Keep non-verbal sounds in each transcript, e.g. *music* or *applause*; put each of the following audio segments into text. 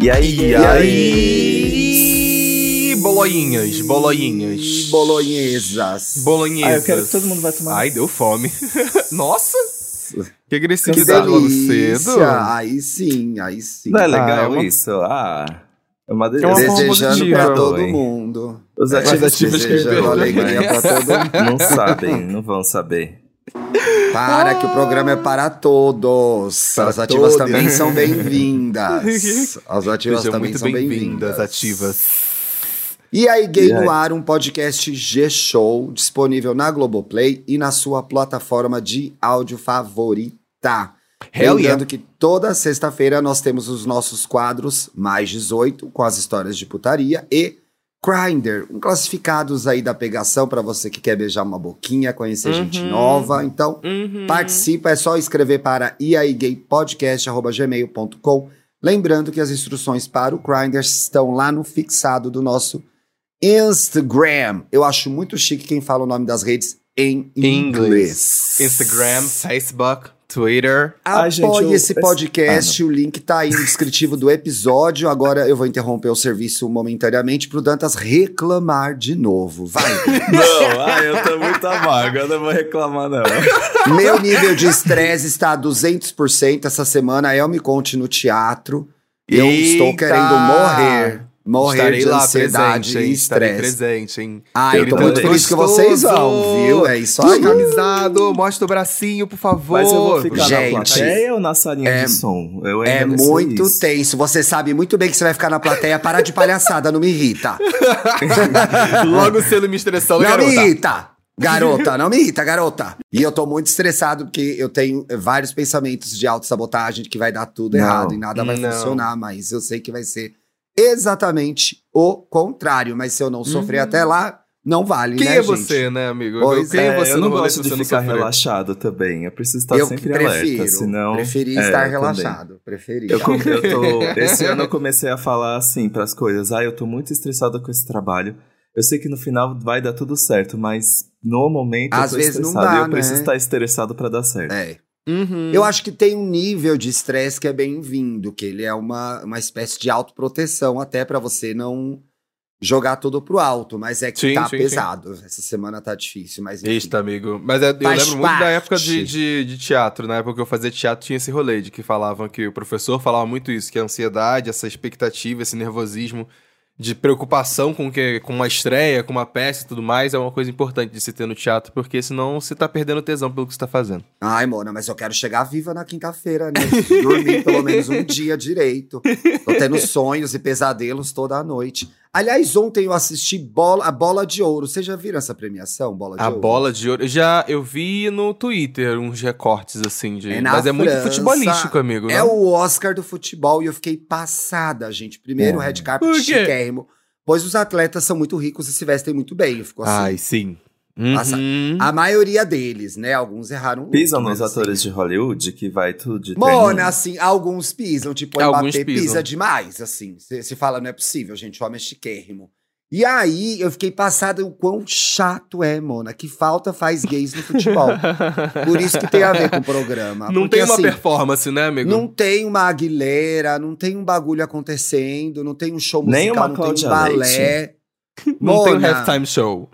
E aí, E aí? Boloinhas, boloinhas. Bolonhesas. Bolonhesas. Ah, eu quero que todo mundo vai tomar. Ai, deu fome. *laughs* Nossa! Que Que agressividade logo cedo. Aí sim, aí sim. Não é Ah, legal é uma- isso? Ah, é uma É uma delícia. forma Desejando pra todo hein? mundo. Os É, ativos que perdoam. alegria pra todo mundo. não sabem, não vão saber. Para que o programa é para todos. Para As ativas todos. também são *laughs* bem-vindas. As ativas Sejam também são bem-vindas, bem-vindas. ativas. E aí, Gay no Ar, um podcast G-Show, disponível na Globoplay e na sua plataforma de áudio favorita. Hell Lembrando que toda sexta-feira nós temos os nossos quadros Mais 18, com as histórias de putaria, e Grindr, um classificados aí da pegação para você que quer beijar uma boquinha, conhecer gente Uhum. nova. Então, Uhum. Participa, é só escrever para iaigaypodcast.gmail.com. Lembrando que as instruções para o Grindr estão lá no fixado do nosso Instagram. Eu acho muito chique quem fala o nome das redes em inglês. Instagram, Facebook, Twitter. Apoie eu- esse podcast, o link tá aí no descritivo do episódio. Agora eu vou interromper o serviço momentaneamente pro Dantas reclamar de novo. Vai! *laughs* Não, ai, eu tô muito amargo, eu não vou reclamar, não. Meu nível de estresse está a 200% essa semana. Eu me conte no teatro. Eu estou Eita! querendo morrer. Morrer Estarei de lá ansiedade presente, hein? e Estarei estresse. presente, hein? Ah, eu tô também. muito feliz que vocês vão, viu? É isso aí. Descamisado, mostra o bracinho, por favor. Mas eu vou ficar Gente, na plateia ou na salinha é- de som? Eu É muito isso. tenso. Você sabe muito bem que você vai ficar na plateia. Para de palhaçada, não me irrita. *laughs* Logo sendo me estressando, Não me irrita! Garota, não me irrita, garota. E eu tô muito estressado porque eu tenho vários pensamentos de autossabotagem de que vai dar tudo Não. errado e nada vai Não. funcionar, mas eu sei que vai ser exatamente o contrário. Mas se eu não sofrer até lá, não vale, Quem né, é gente? você, né, amigo? Pois Quem é, É, você eu não rolê gosto de não ficar relaxado também. Eu preciso estar eu sempre prefiro, alerta, senão... preferi É, estar eu relaxado. Preferi. Eu, eu tô, *laughs* esse ano eu comecei a falar assim pras coisas. Ah, eu tô muito estressado com esse trabalho. Eu sei que no final vai dar tudo certo, mas no momento Às eu tô vezes não estressado e dá, eu preciso né? estar estressado pra dar certo. É. Uhum. Eu acho que tem um nível de estresse que é bem-vindo, que ele é uma, uma espécie de autoproteção até pra você não jogar tudo pro alto, mas é que Sim, tá sim, pesado. Essa semana tá difícil, mas enfim. Eita, amigo. Mas é- eu Faz lembro muito da parte. época de, de, de teatro. Na época que eu fazia teatro, tinha esse rolê de que falavam que o professor falava muito isso, que a ansiedade, essa expectativa, esse nervosismo de preocupação com, que, com uma estreia, com uma peça e tudo mais, é uma coisa importante de se ter no teatro, porque senão você tá perdendo tesão pelo que você tá fazendo. Ai, Mona, mas eu quero chegar viva na quinta-feira, né? Dormir pelo menos um dia direito. Tô tendo sonhos e pesadelos toda a noite. Aliás, ontem eu assisti bola, a Bola de Ouro. Vocês já viram essa premiação, Bola de A Ouro? bola de ouro. Já eu vi no Twitter uns recortes assim de. É mas é muito futebolístico, amigo. É né? o Oscar do futebol e eu fiquei passada, gente. Primeiro, É. red carpet chiquérrimo. Pois os atletas são muito ricos e se vestem muito bem. Ficou assim. Ai, sim. Uhum. A maioria deles, né? Alguns erraram. Pisam nos assim- atores de Hollywood que vai tudo de Mona, assim, alguns pisam. Tipo, o Alguns Mbappé pisam. pisa demais, assim. Você fala, não é possível, gente. O homem é chiquérrimo. E aí, eu fiquei passada o quão chato é, Mona. Que falta faz gays no futebol. *laughs* Por isso que tem a ver com o programa. Não Porque, tem uma assim, performance, né, amigo? Não tem uma Aguilera, não tem um bagulho acontecendo, não tem um show musical, Nem uma não tem um balé. Não tem um Mona, halftime show.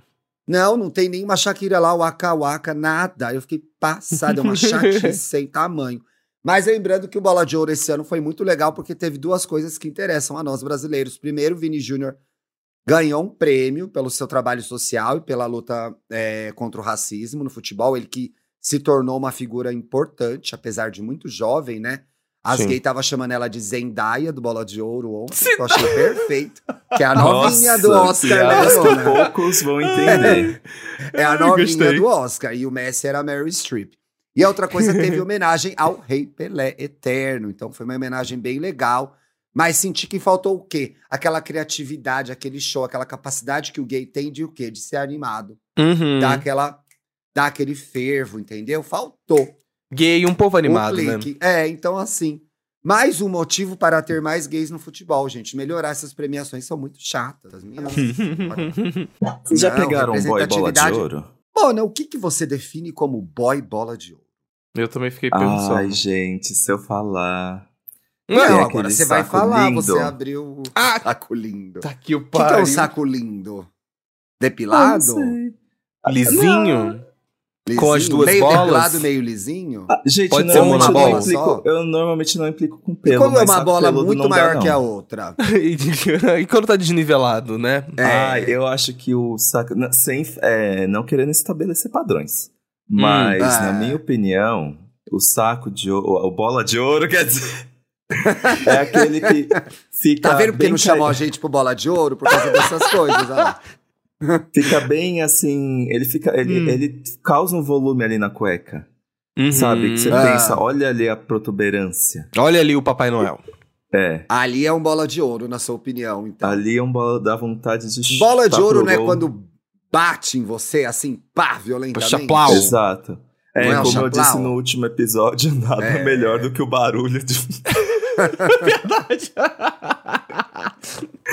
Não, não tem nenhuma Shakira lá, o Waka Waka, nada. Eu fiquei passada, é uma chatice *laughs* sem tamanho. Mas lembrando que o Bola de Ouro esse ano foi muito legal porque teve duas coisas que interessam a nós brasileiros. Primeiro, o Vini Júnior ganhou um prêmio pelo seu trabalho social e pela luta é, contra o racismo no futebol. Ele que se tornou uma figura importante, apesar de muito jovem, né? As Sim. gays estavam chamando ela de Zendaya do Bola de Ouro ontem, eu achei perfeito. Que é a novinha do Nossa, Oscar, né, Mona? poucos vão entender. É a Ai, novinha gostei. do Oscar. E o Messi era a Mary Streep. E a outra coisa teve *laughs* homenagem ao Rei Pelé Eterno. Então foi uma homenagem bem legal. Mas senti que faltou o quê? Aquela criatividade, aquele show, aquela capacidade que o gay tem de o quê? De ser animado. Uhum. Dar, aquela, dar aquele fervo, entendeu? Faltou. Gay, um povo animado, né? É, então assim. Mais um motivo para ter mais gays no futebol, gente. Melhorar essas premiações são muito chatas. Minhas... *laughs* Vocês já pegaram um boy bola de ouro? Mona, o que, que você define como boy bola de ouro? Eu também fiquei pensando. Ai, gente, se eu falar. Não, agora você vai falar, lindo. você abriu o Ah! saco lindo. Tá aqui o O que, que é pariu. um saco lindo? Ah, Depilado? não sei. Lisinho? Com as duas meio bolas? depilado, meio lisinho? Ah, gente, Pode ser uma bola implico, só? eu normalmente não implico com E pelo. quando é mas uma saco bola muito dá, maior não. que a outra? *laughs* e e quando tá desnivelado, né? É. Ah, eu acho que o saco. não, Sem, é, não querendo estabelecer padrões. Mas, Ah. na minha opinião, o saco de ouro. O bola de ouro, *laughs* quer dizer. *laughs* é aquele que fica. Tá vendo porque não ca- chamou a gente pro bola de ouro por causa dessas coisas? olha lá. *laughs* Fica bem assim. Ele fica. Ele, Hum. ele causa um volume ali na cueca. Uhum. Sabe? Que você Ah. pensa, olha ali a protuberância. Olha ali o Papai Noel. É. Ali é um bola de ouro, na sua opinião, então. Ali é um bola dá vontade de Bola de ouro não é gol. quando bate em você, assim, pá, violentamente? Chaplau. Exato. É, é como eu chaplau? disse no último episódio, *laughs* nada É. melhor do que o barulho de. Verdade. *laughs*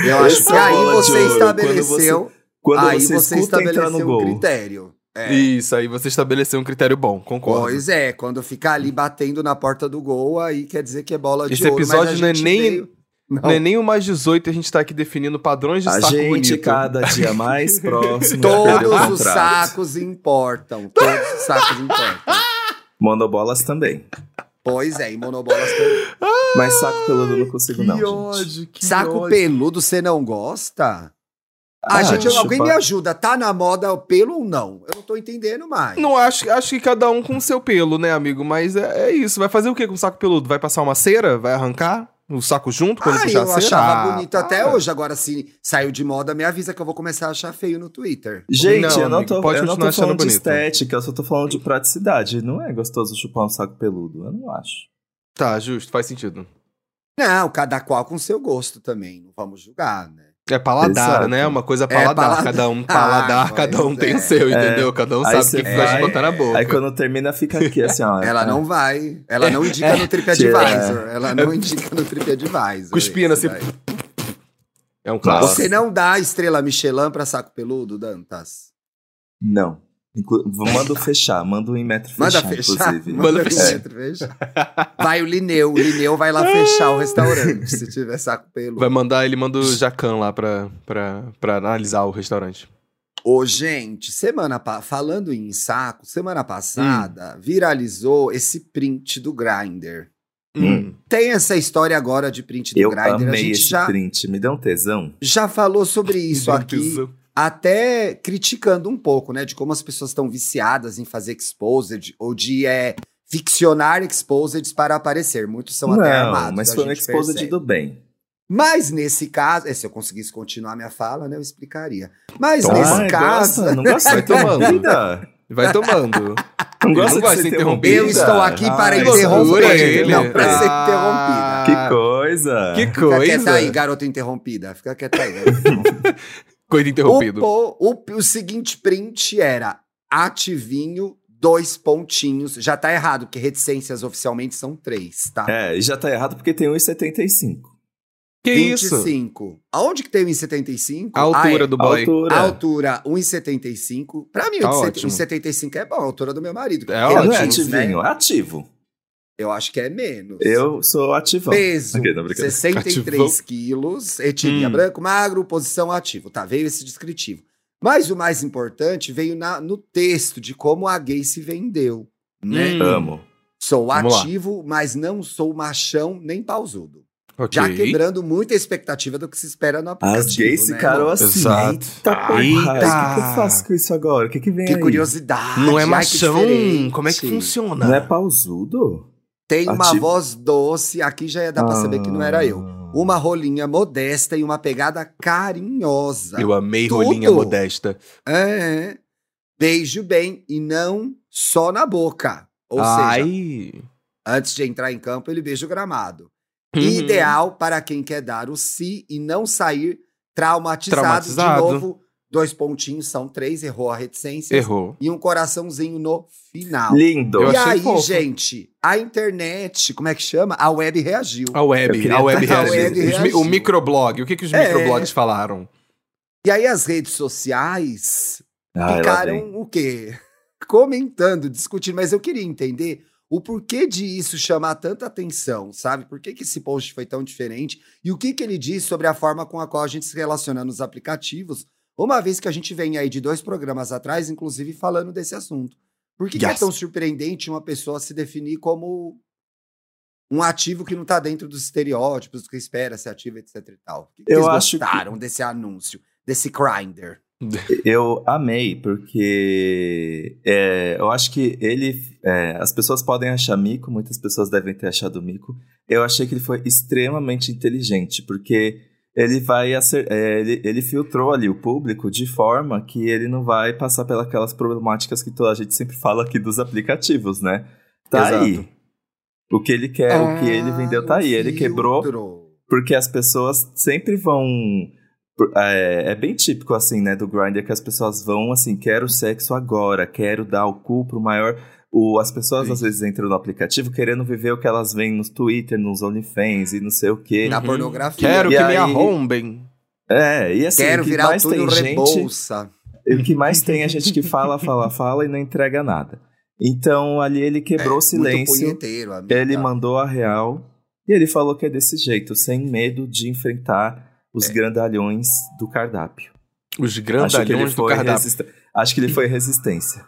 Eu acho Esse que é aí você estabeleceu, Quando aí você, você escuta entrar estabeleceu no um gol. critério. É. Isso, aí você estabeleceu um critério bom, concordo. Pois é, quando fica ali batendo na porta do gol, aí quer dizer que é bola de Esse ouro. mas episódio a não é gente nem- veio- Não. Não é nem o mais 18, a gente tá aqui definindo padrões de A saco gente, bonito. cada dia mais *laughs* próximo. Todos os sacos importam. Todos os sacos importam. Monobolas também. Pois é, e monobolas também. Mas saco peludo eu não consigo, Que não. gente. ódio, que Saco ódio. peludo você não gosta? Ah, Ah, gente, alguém me ajuda. Tá na moda o pelo ou não? Eu não tô entendendo mais. Não, acho, acho que cada um com o seu pelo, né, amigo? Mas é, é isso. Vai fazer o que com o saco peludo? Vai passar uma cera? Vai arrancar o saco junto quando Ah, puxar eu a cera? achava Ah, bonito até para. hoje. Agora, se saiu de moda, me avisa que eu vou começar a achar feio no Twitter. Gente, Não, eu não amigo, tô, pode eu não continuar tô achando falando de bonito. estética, eu só tô falando de praticidade. Não é gostoso chupar um saco peludo, eu não acho. Tá, justo, faz sentido. Não, cada qual com seu gosto também. Não vamos julgar, né? É paladar, Exato. né? Uma coisa paladar. paladar. Cada um *laughs* paladar, Ah, cada um tem é. o seu, entendeu? Cada um Aí sabe o que vai- botar na boca. Aí quando termina, fica aqui assim, ó. Ela é, não vai. Ela não indica é, no TripAdvisor. Ela não indica no TripAdvisor. Cuspindo assim. É um clássico. Você não dá estrela Michelin pra saco peludo, Dantas? Não. Inclu- Manda fechar, manda um em metro Manda fechar, fechar. inclusive. Manda Manda fechar. fechar. fechar. Vai o Lineu. O Lineu vai lá fechar o restaurante, se tiver saco peludo. Vai mandar, ele manda o Jacan lá pra, pra, pra analisar o restaurante. Ô, gente, semana falando em saco, semana Hum. passada viralizou esse print do Grindr. Hum. Tem essa história agora de print do Eu Grindr. A amei gente esse já, print, me deu um tesão. já falou sobre *laughs* isso aqui, tesão. Até criticando um pouco, né? De como as pessoas estão viciadas em fazer exposed ou de é, ficcionar exposeds para aparecer. Muitos são até não, armados. mas foi um exposed percebe. do bem. Mas nesse caso, é, se eu conseguisse continuar minha fala, né, eu explicaria. Mas Toma. nesse caso, gosta, não gosta *laughs* Vai de ser tomando. interrompida. Vai tomando. *laughs* Não não gosta de vai ser interrompida. eu estou aqui para Ai, interromper, ele. não para ser Ah. interrompida. Que coisa. Que Fica quieta coisa. aí, garota interrompida. Fica quieta aí, *laughs* garota interrompida. Coisa o, o, o seguinte print era ativinho, dois pontinhos. Já tá errado, porque reticências oficialmente são três, tá? É, e já tá errado porque tem 1,75. Que isso? 25. Aonde que tem 1,75? A altura Ah, é. do boy. Altura. A altura, 1,75. Pra mim, Tá 1,75 é bom, a altura do meu marido. É não é ótimo, ativinho, né? é ativo. Eu acho que é menos. Eu sou ativão. Peso, Ok, não, brincadeira. 63 Ativão. quilos, etnia Hum. branco, magro, posição ativo. Tá, veio esse descritivo. Mas o mais importante veio na- no texto de como a gay se vendeu, né? Hum. Amo. Sou Vamos lá. ativo, mas não sou machão nem pausudo. Ok. Já quebrando muita expectativa do que se espera no aplicativo, As gays né, ficaram assim. Exato. Eita, porra, Eita. O que, que eu faço com isso agora? O que, que vem Que aí? curiosidade. Não é ai, que machão? diferente. Como é que funciona? Não é pausudo? Tem uma voz doce, aqui já ia dar pra saber que não era eu. Ah. Uma rolinha modesta e uma pegada carinhosa. Eu amei Tudo. rolinha modesta. É. Beijo bem e não só na boca. Ou seja, Ai. antes de entrar em campo, ele beija o gramado. Uhum. Ideal para quem quer dar o si e não sair traumatizado. Traumatizado. De novo, dois pontinhos são três, errou a reticência. Errou. E um coraçãozinho no final. Lindo. Eu e aí, fofo. gente, a internet, como é que chama? A web reagiu. A web, a web *laughs* A reagiu. web Os mi- reagiu. O microblog, o que, que os É. microblogs falaram? E aí as redes sociais Ah, ficaram o quê? *laughs* Comentando, discutindo, mas eu queria entender o porquê de isso chamar tanta atenção, sabe? Por que, que esse post foi tão diferente? E o que, que ele diz sobre a forma com a qual a gente se relaciona nos aplicativos, uma vez que a gente vem aí de dois programas atrás, inclusive, falando desse assunto. Por que, yes. que é tão surpreendente uma pessoa se definir como um ativo que não está dentro dos estereótipos do que espera ser ativo, etc e tal? O que, que Eu acho gostaram que... desse anúncio, desse grinder? *laughs* Eu amei, porque é, eu acho que ele. É, as pessoas podem achar mico, muitas pessoas devem ter achado mico. Eu achei que ele foi extremamente inteligente, porque ele vai acer, é, ele, ele filtrou ali o público de forma que ele não vai passar pelas problemáticas que toda a gente sempre fala aqui dos aplicativos, né? Tá Exato. aí. O que ele quer, ah, o que ele vendeu tá aí. Ele quebrou. Porque as pessoas sempre vão é, é, bem típico, assim, né, do Grindr, que as pessoas vão, assim, quero sexo agora, quero dar o cu pro maior... O, as pessoas Sim. às vezes entram no aplicativo querendo viver o que elas veem nos Twitter, nos OnlyFans e não sei o quê. Na uhum. pornografia. Quero e que aí... me arrombem. É, e assim, Quero o que virar mais tem gente... O que mais tem é gente que fala, fala, fala e não entrega nada. Então ali ele quebrou é, o silêncio, ele mandou a real e ele falou que é desse jeito, sem medo de enfrentar os é. grandalhões do cardápio. Os grandalhões do cardápio. Acho que ele foi resistência.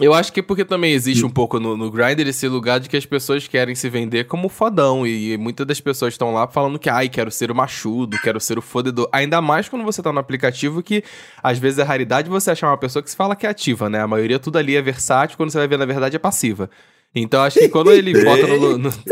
Eu acho que é porque também existe um pouco no, no Grindr esse lugar de que as pessoas querem se vender como fodão. E muitas das pessoas estão lá falando que, ai, quero ser o machudo, quero ser o fodedor. Ainda mais quando você tá no aplicativo, que às vezes é raridade você achar uma pessoa que se fala que é ativa, né? A maioria tudo ali é versátil, quando você vai ver, na verdade, é passiva. Então acho que quando ele bota no. no... *laughs*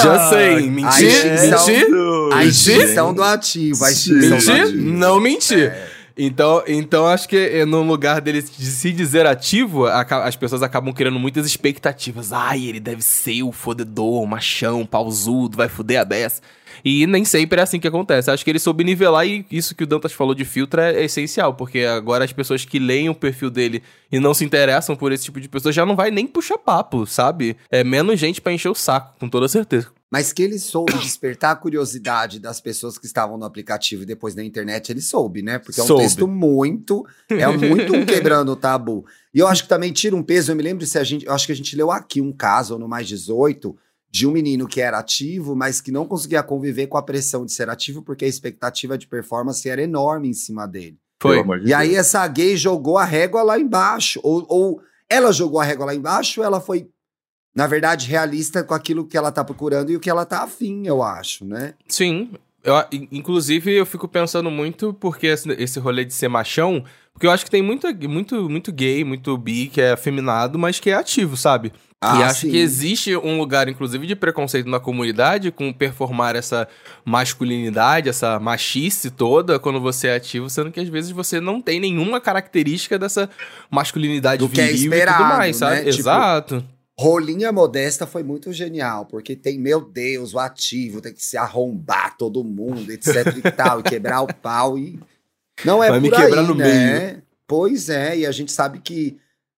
Já sei. Mentir? Mentir? A instituição do ativo. A mentir? Não mentir. É. Então, então acho que eh, no lugar dele de se dizer ativo, as pessoas acabam criando muitas expectativas. Ai, ele deve ser o fodedor, machão, pausudo, vai foder a dessa. E nem sempre é assim que acontece. Acho que ele soube nivelar e isso que o Dantas falou de filtro é, é essencial, porque agora as pessoas que leem o perfil dele e não se interessam por esse tipo de pessoa já não vai nem puxar papo, sabe? É menos gente para encher o saco, com toda certeza. Mas que ele soube despertar a curiosidade das pessoas que estavam no aplicativo e depois na internet, ele soube, né? Porque é um soube. texto muito, é muito um quebrando o tabu. E eu acho que também tira um peso, eu me lembro se a gente, eu acho que a gente leu aqui um caso no mais 18 de um menino que era ativo, mas que não conseguia conviver com a pressão de ser ativo porque a expectativa de performance era enorme em cima dele. Foi. E aí essa gay jogou a régua lá embaixo. Ou, ou ela jogou a régua lá embaixo, ou ela foi, na verdade, realista com aquilo que ela tá procurando e o que ela tá afim, eu acho, né? Sim. Eu, inclusive, eu fico pensando muito porque esse, esse rolê de ser machão, porque eu acho que tem muito, muito, muito gay, muito bi que é afeminado, mas que é ativo, sabe? Ah, e acho sim. que existe um lugar, inclusive, de preconceito na comunidade com performar essa masculinidade, essa machice toda quando você é ativo, sendo que às vezes você não tem nenhuma característica dessa masculinidade Do viril que é esperado, e tudo mais, sabe? Né? Exato. Tipo, Rolinha Modesta foi muito genial, porque tem, meu Deus, o ativo tem que se arrombar todo mundo, etc e *laughs* tal, e quebrar o pau e... Não é Vai por me quebrar aí, no né? Meio. Pois é, e a gente sabe que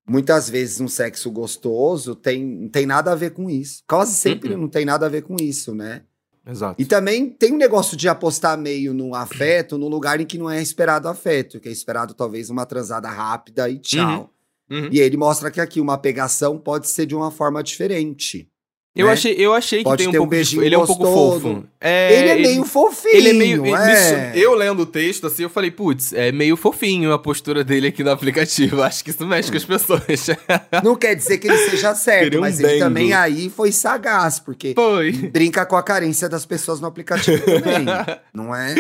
muitas vezes um sexo gostoso tem, tem nada a ver com isso. Quase sempre uhum. não tem nada a ver com isso, né? Exato. E também tem um negócio de apostar meio no afeto, no lugar em que não é esperado afeto, que é esperado talvez uma transada rápida e tchau. Uhum. Uhum. E ele mostra que aqui uma pegação pode ser de uma forma diferente. Eu, né? achei, eu achei que Pode tem um, um pouco de, Ele é um pouco fofo. É, ele é meio fofinho. Ele é meio. É. Isso, eu lendo o texto, assim, eu falei, putz, é meio fofinho a postura dele aqui no aplicativo. *laughs* Acho que isso mexe com as pessoas. *laughs* Não quer dizer que ele seja certo, um mas ele também aí foi sagaz, porque foi. brinca com a carência das pessoas no aplicativo também. *laughs* não é?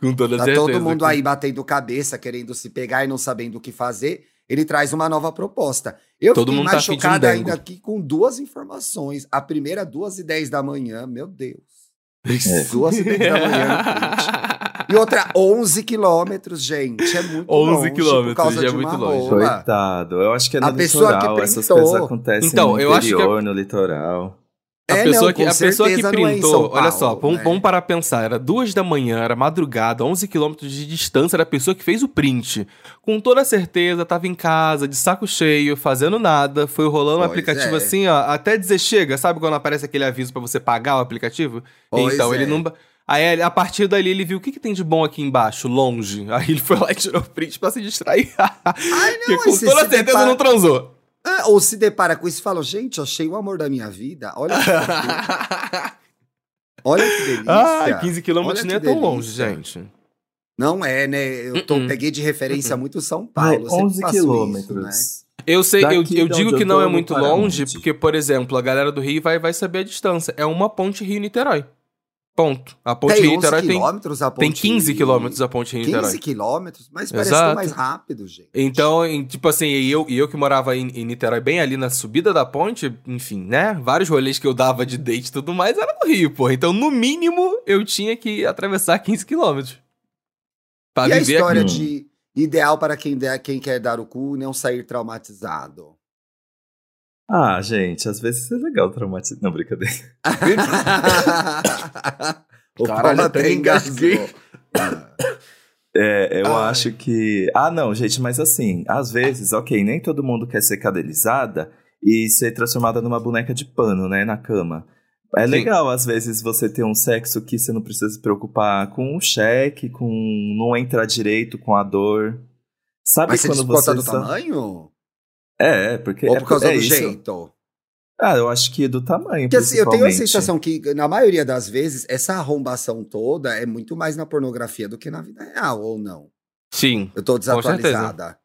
Com toda tá certeza. todo mundo aí batendo cabeça, querendo se pegar e não sabendo o que fazer ele traz uma nova proposta. Eu Todo fiquei mais tá chocado um ainda aqui com duas informações. A primeira, duas e dez da manhã, meu Deus. É. *laughs* Duas e dez da manhã *laughs* E outra, 11 quilômetros, gente. É muito 11 longe quilômetros, por causa já é muito longe. Coitado. Eu acho que é no a litoral. Essas coisas acontecem então, no interior, que... no litoral. A, é, pessoa, não, que, a pessoa que é printou, é Paulo, olha só, vamos, né? vamos para pensar, era duas da manhã, era madrugada, 11 quilômetros de distância da pessoa que fez o print. Com toda certeza, tava em casa, de saco cheio, fazendo nada, foi rolando o um aplicativo é. assim, ó, até dizer chega, sabe quando aparece aquele aviso para você pagar o aplicativo? Pois então, ele é. não... Aí, a partir dali, ele viu o que, que tem de bom aqui embaixo, longe. *laughs* Aí ele foi lá e tirou o print pra se distrair. Ai, *laughs* não, Porque com toda certeza depara... não transou. Ah, ou se depara com isso e fala, gente, achei o amor da minha vida. Olha que. Olha que *laughs* delícia. ah, 15 quilômetros nem é tão longe, gente. Não é, né? Eu tô, Uh-uh. peguei de referência muito São Paulo. eu sempre 11 faço isso, quilômetros. né? Eu sei, eu, Daqui eu de digo que eu não é eu muito longe, onde? porque, por exemplo, a galera do Rio vai, vai saber a distância. É uma ponte Rio-Niterói. Ponto. A ponte Tem 11 Rio-Niterói tem, quilômetros a ponte... tem 15 quilômetros a ponte 15 Rio-Niterói. quilômetros? Mas parece Exato. tão mais rápido, gente. Então, em- tipo assim, e eu, e eu que morava em, em Niterói, bem ali na subida da ponte, enfim, né? Vários rolês que eu dava de date e tudo mais era no Rio, porra. Então, no mínimo, eu tinha que atravessar 15 quilômetros. Pra e a viver história aqui. de ideal para quem, der, quem quer dar o cu e não sair traumatizado? Ah, gente, às vezes é legal traumatizar. Não, brincadeira. *laughs* o Caralho, até engasguei. engasgou. É, eu Ai. acho que. Ah, não, gente, mas assim, às vezes, ok, nem todo mundo quer ser cadelizada e ser transformada numa boneca de pano, né, na cama. É Sim. legal, às vezes, você ter um sexo que você não precisa se preocupar com o cheque, com não entrar direito com a dor. Sabe Mas você quando conta você. do só- tamanho? É, porque. Ou é por causa é do isso. jeito? Ah, eu acho que do tamanho. Porque assim, eu tenho a sensação que, na maioria das vezes, essa arrombação toda é muito mais na pornografia do que na vida real, ou não? Sim. Eu tô desatualizada.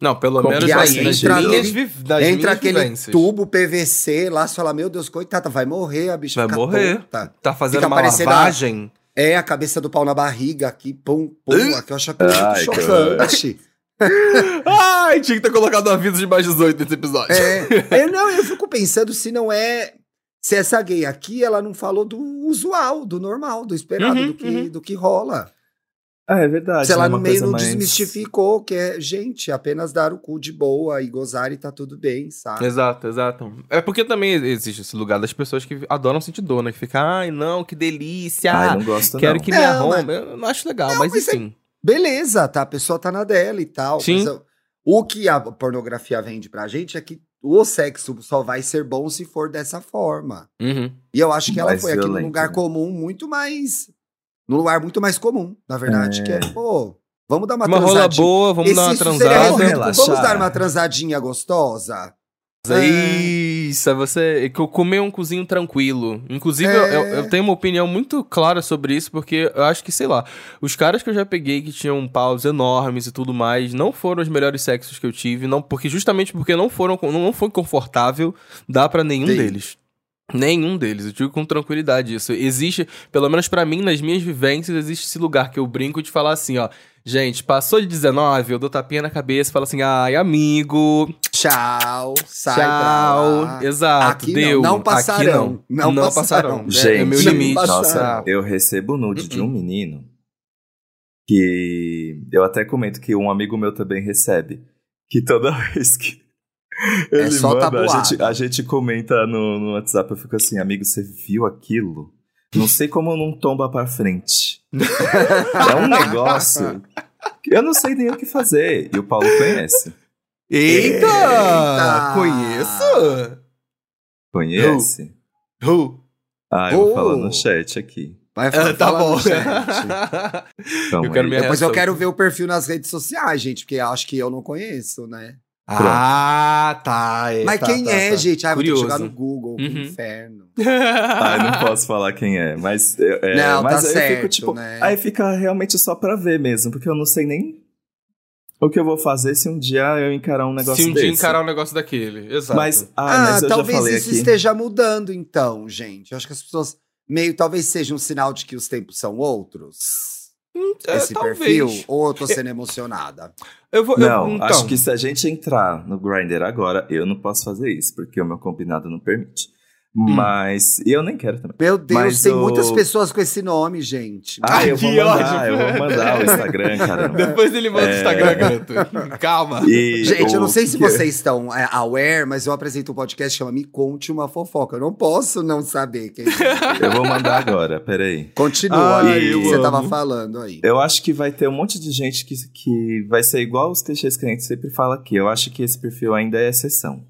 Não, pelo Como menos que nas entra minhas, das Entra aquele vivências. tubo PVC lá, você fala, meu Deus, coitada, vai morrer, a bicha Vai morrer. tonta. Tá fazendo Fica uma parecendo a- lavagem. É, a cabeça do pau na barriga aqui, pum, pum, aqui eu acho muito Ai, chocante. Ai, tinha que ter colocado aviso de mais 18 nesse episódio. É, eu, *laughs* não, eu fico pensando se não é. Se essa gay aqui, ela não falou do usual, do normal, do esperado, Uhum, do, que, uhum. do que rola. Ah, é verdade. se ela né, no meio não mais- desmistificou, que é, gente, apenas dar o cu de boa e gozar e tá tudo bem, sabe? Exato, exato. É porque também existe esse lugar das pessoas que adoram sentir dor, né? Que fica, ai, não, que delícia. Ai, não gosto, quero não. que me Não, arrombe. Eu não acho legal, Não, mas, mas é- enfim. Beleza, tá? A pessoa tá na dela e tal. Sim. o que a pornografia vende pra gente é que o sexo só vai ser bom se for dessa forma. Uhum. E eu acho que ela Mais foi aqui num lugar né? comum muito mais. Num lugar muito mais comum, na verdade, É. que é, pô, vamos dar uma, Uma rola transadinha. boa, vamos Esse- dar uma seria transada. Vamos dar uma transadinha gostosa? Isso, é você que eu comer um cozinho tranquilo. Inclusive, eu- É. eu, eu tenho uma opinião muito clara sobre isso, porque eu acho que, sei lá, os caras que eu já peguei que tinham paus enormes e tudo mais, não foram os melhores sexos que eu tive, não, porque justamente porque não foram, não, não foi confortável, dá pra nenhum Sim. deles. Nenhum deles, eu digo com tranquilidade isso. Existe, pelo menos pra mim, nas minhas vivências, existe esse lugar que eu brinco de falar assim, ó. Gente, passou de 19, eu dou tapinha na cabeça e falo assim, ai, amigo, Tchau, sai Tchau. Exato, Aqui não, deu. não Aqui passarão, não, não passarão. passarão. É- Gente, é meu não limite. Nossa, eu recebo nude de um Uh-uh. menino que eu até comento que um amigo meu também recebe. Que toda *laughs* vez que ele É só manda, a gente, a gente comenta no, no WhatsApp, eu fico assim, amigo, você viu aquilo? Não sei como não tomba pra frente. *laughs* é um negócio que eu não sei nem o que fazer. E o Paulo conhece. Eita! Eita! Conheço? Conhece? Who? Ah, eu vou Oh. falar no chat aqui. Vai Ah, falar tá bom. no chat. *laughs* Eu quero Depois eu quero ver o perfil nas redes sociais, gente, porque eu acho que eu não conheço, né? ah, tá. é, Mas tá, quem tá, é, tá. gente? Ah, vou ter que Curioso. jogar no Google, que Uhum. inferno. *laughs* Ah, eu não posso falar quem é, mas. é, Não, mas tá aí eu certo, fico, tipo, né? Aí fica realmente só pra ver mesmo, porque eu não sei nem o que eu vou fazer se um dia eu encarar um negócio Se um desse. dia encarar um negócio daquele. Exato. Mas, ah, Ah, mas eu já talvez falei isso aqui. esteja mudando, então, gente. Eu acho que as pessoas meio talvez seja um sinal de que os tempos são outros. É, esse talvez. perfil, ou eu tô sendo emocionada. Eu vou, eu- Não, então, acho que se a gente entrar no Grindr agora, eu não posso fazer isso, porque o meu combinado não permite. Hum. Mas. E eu nem quero também. Meu Deus, Mas tem o- muitas pessoas com esse nome, gente. Ah, eu que vou mandar, ódio. eu vou mandar o Instagram, *laughs* cara. Depois ele manda o É. Instagram, garoto. Calma. E Gente, eu não o sei se vocês estão é, aware, mas eu apresento um podcast que chama Me Conte Uma Fofoca. Eu não posso não saber quem é. *laughs* Eu vou mandar agora, peraí. Continua Ai, aí, o eu que você amo. tava falando aí. Eu acho que vai ter um monte de gente que, que vai ser igual os clichês que a gente sempre fala aqui. Eu acho que esse perfil ainda é exceção.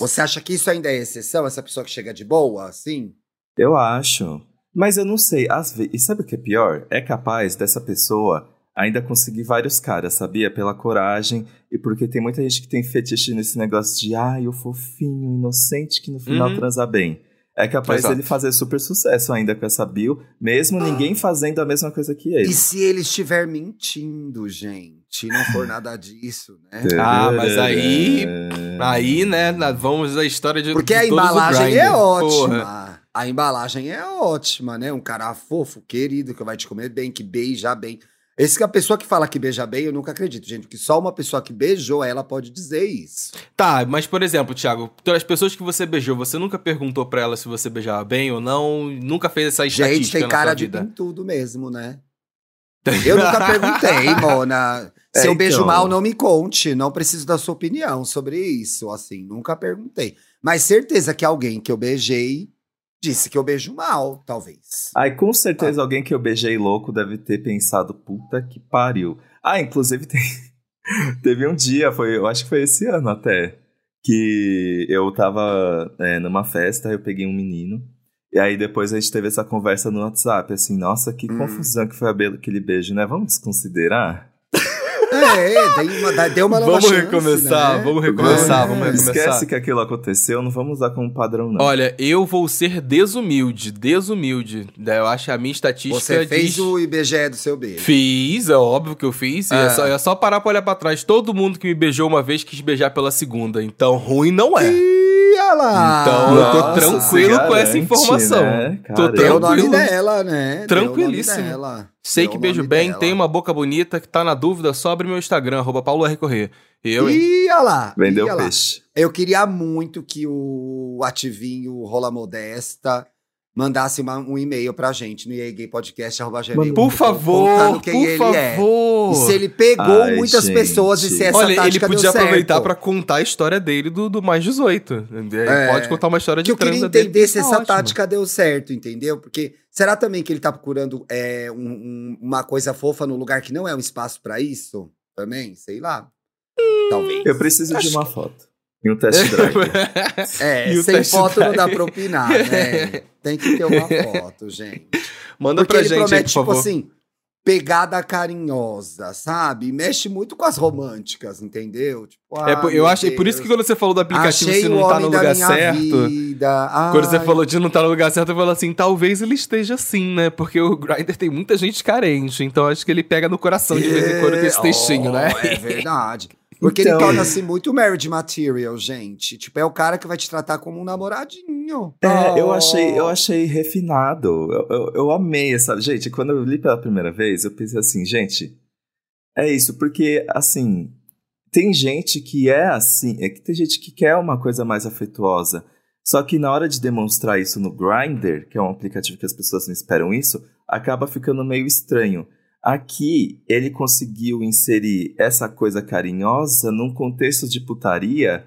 Você acha que isso ainda é exceção? Essa pessoa que chega de boa, assim? Eu acho. Mas eu não sei. Às vezes, e sabe o que é pior? É capaz dessa pessoa ainda consegui vários caras, sabia? Pela coragem e porque tem muita gente que tem fetiche nesse negócio de ai, o fofinho, inocente que no final Uhum. transa bem. É capaz Exato. dele fazer super sucesso ainda com essa bio, mesmo ninguém fazendo a mesma coisa que ele. E se ele estiver mentindo, gente? Não for nada disso, né? *laughs* Ah, mas aí- Aí, né, vamos à história de Porque de a embalagem é ótima. Porra. A embalagem é ótima, né? Um cara fofo, querido, que vai te comer bem, que beija bem. Esse que é a pessoa que fala que beija bem, eu nunca acredito, gente. Porque só uma pessoa que beijou ela pode dizer isso. Tá, mas por exemplo, Thiago, as pessoas que você beijou, você nunca perguntou pra ela se você beijava bem ou não? Nunca fez essa estatística Gente, tem cara de tudo mesmo, né? *laughs* Eu nunca perguntei, Mona. Se É, eu beijo então. mal, não me conte. Não preciso da sua opinião sobre isso. Assim, nunca perguntei. Mas certeza que alguém que eu beijei disse que eu beijo mal, talvez. Ai, com certeza alguém que eu beijei louco deve ter pensado, puta que pariu. Ah, inclusive tem... *laughs* teve um dia, foi, eu acho que foi esse ano até, que eu tava é, numa festa, eu peguei um menino, e aí depois a gente teve essa conversa no WhatsApp, assim, nossa, que Hum. confusão que foi aquele beijo, né? Vamos desconsiderar? É, dei uma, dá- deu uma nova Vamos chance, recomeçar, né? vamos recomeçar, É. vamos recomeçar. Esquece que aquilo aconteceu, não vamos usar como padrão, não. Olha, eu vou ser desumilde, desumilde. Daí Eu acho que a minha estatística Você fez diz... o IBGE do seu beijo. Fiz, é óbvio que eu fiz. E Ah. é, só, é só parar pra olhar pra trás. Todo mundo que me beijou uma vez quis beijar pela segunda. Então, ruim não é. Lá! Então, eu tô Nossa, tranquilo com essa informação. né? Tô. Deu o nome tranquilo. dela, né? Deu o Tranquilíssimo. nome dela. Sei Deu que beijo bem, dela. tem uma boca bonita que tá na dúvida, só abre meu Instagram, arroba Paulo R. Corrêa. Eu, hein? Ih, olha lá! Vendeu ih, olha lá. peixe. Eu queria muito que o ativinho Rola Modesta mandasse uma- um e-mail pra gente no iagaypodcast.gmail. Por favor, por ele favor. é. E se ele pegou Ai, muitas gente. pessoas e se essa Olha, ele tática podia deu certo. aproveitar pra contar a história dele do, do mais 18. Ele É. pode contar uma história que de eu queria transa dele. entender se tá essa ótimo. tática deu certo, entendeu? Porque será também que ele tá procurando é, um- um- uma coisa fofa no lugar que não é um espaço pra isso? Também? Sei lá. Talvez. Eu preciso Acho de uma foto. E um test drive. *laughs* É, E sem foto não dá drive. pra opinar, né? *laughs* Tem que ter uma foto, gente. Manda Porque pra ele gente aí, promete, por tipo favor. assim, pegada carinhosa, sabe? Mexe muito com as românticas, entendeu? Tipo, É, ah, por- eu acho, por isso que Deus, quando você falou do aplicativo, achei se não tá no lugar certo. Quando você falou de não estar no lugar certo, eu falo assim, talvez ele esteja assim, né? Porque o Grindr tem muita gente carente, então acho que ele pega no coração de vez em quando com esse É, textinho, oh, né? É verdade. Porque Então- ele torna-se muito marriage material, gente. Tipo, é o cara que vai te tratar como um namoradinho. É, eu Oh. achei, eu achei refinado. Eu, eu, eu amei essa. Gente, quando eu li pela primeira vez, eu pensei assim, gente, é isso, porque assim, tem gente que é assim, é que tem gente que quer uma coisa mais afetuosa. Só que na hora de demonstrar isso no Grindr, que é um aplicativo que as pessoas não esperam isso, acaba ficando meio estranho. Aqui, ele conseguiu inserir essa coisa carinhosa num contexto de putaria.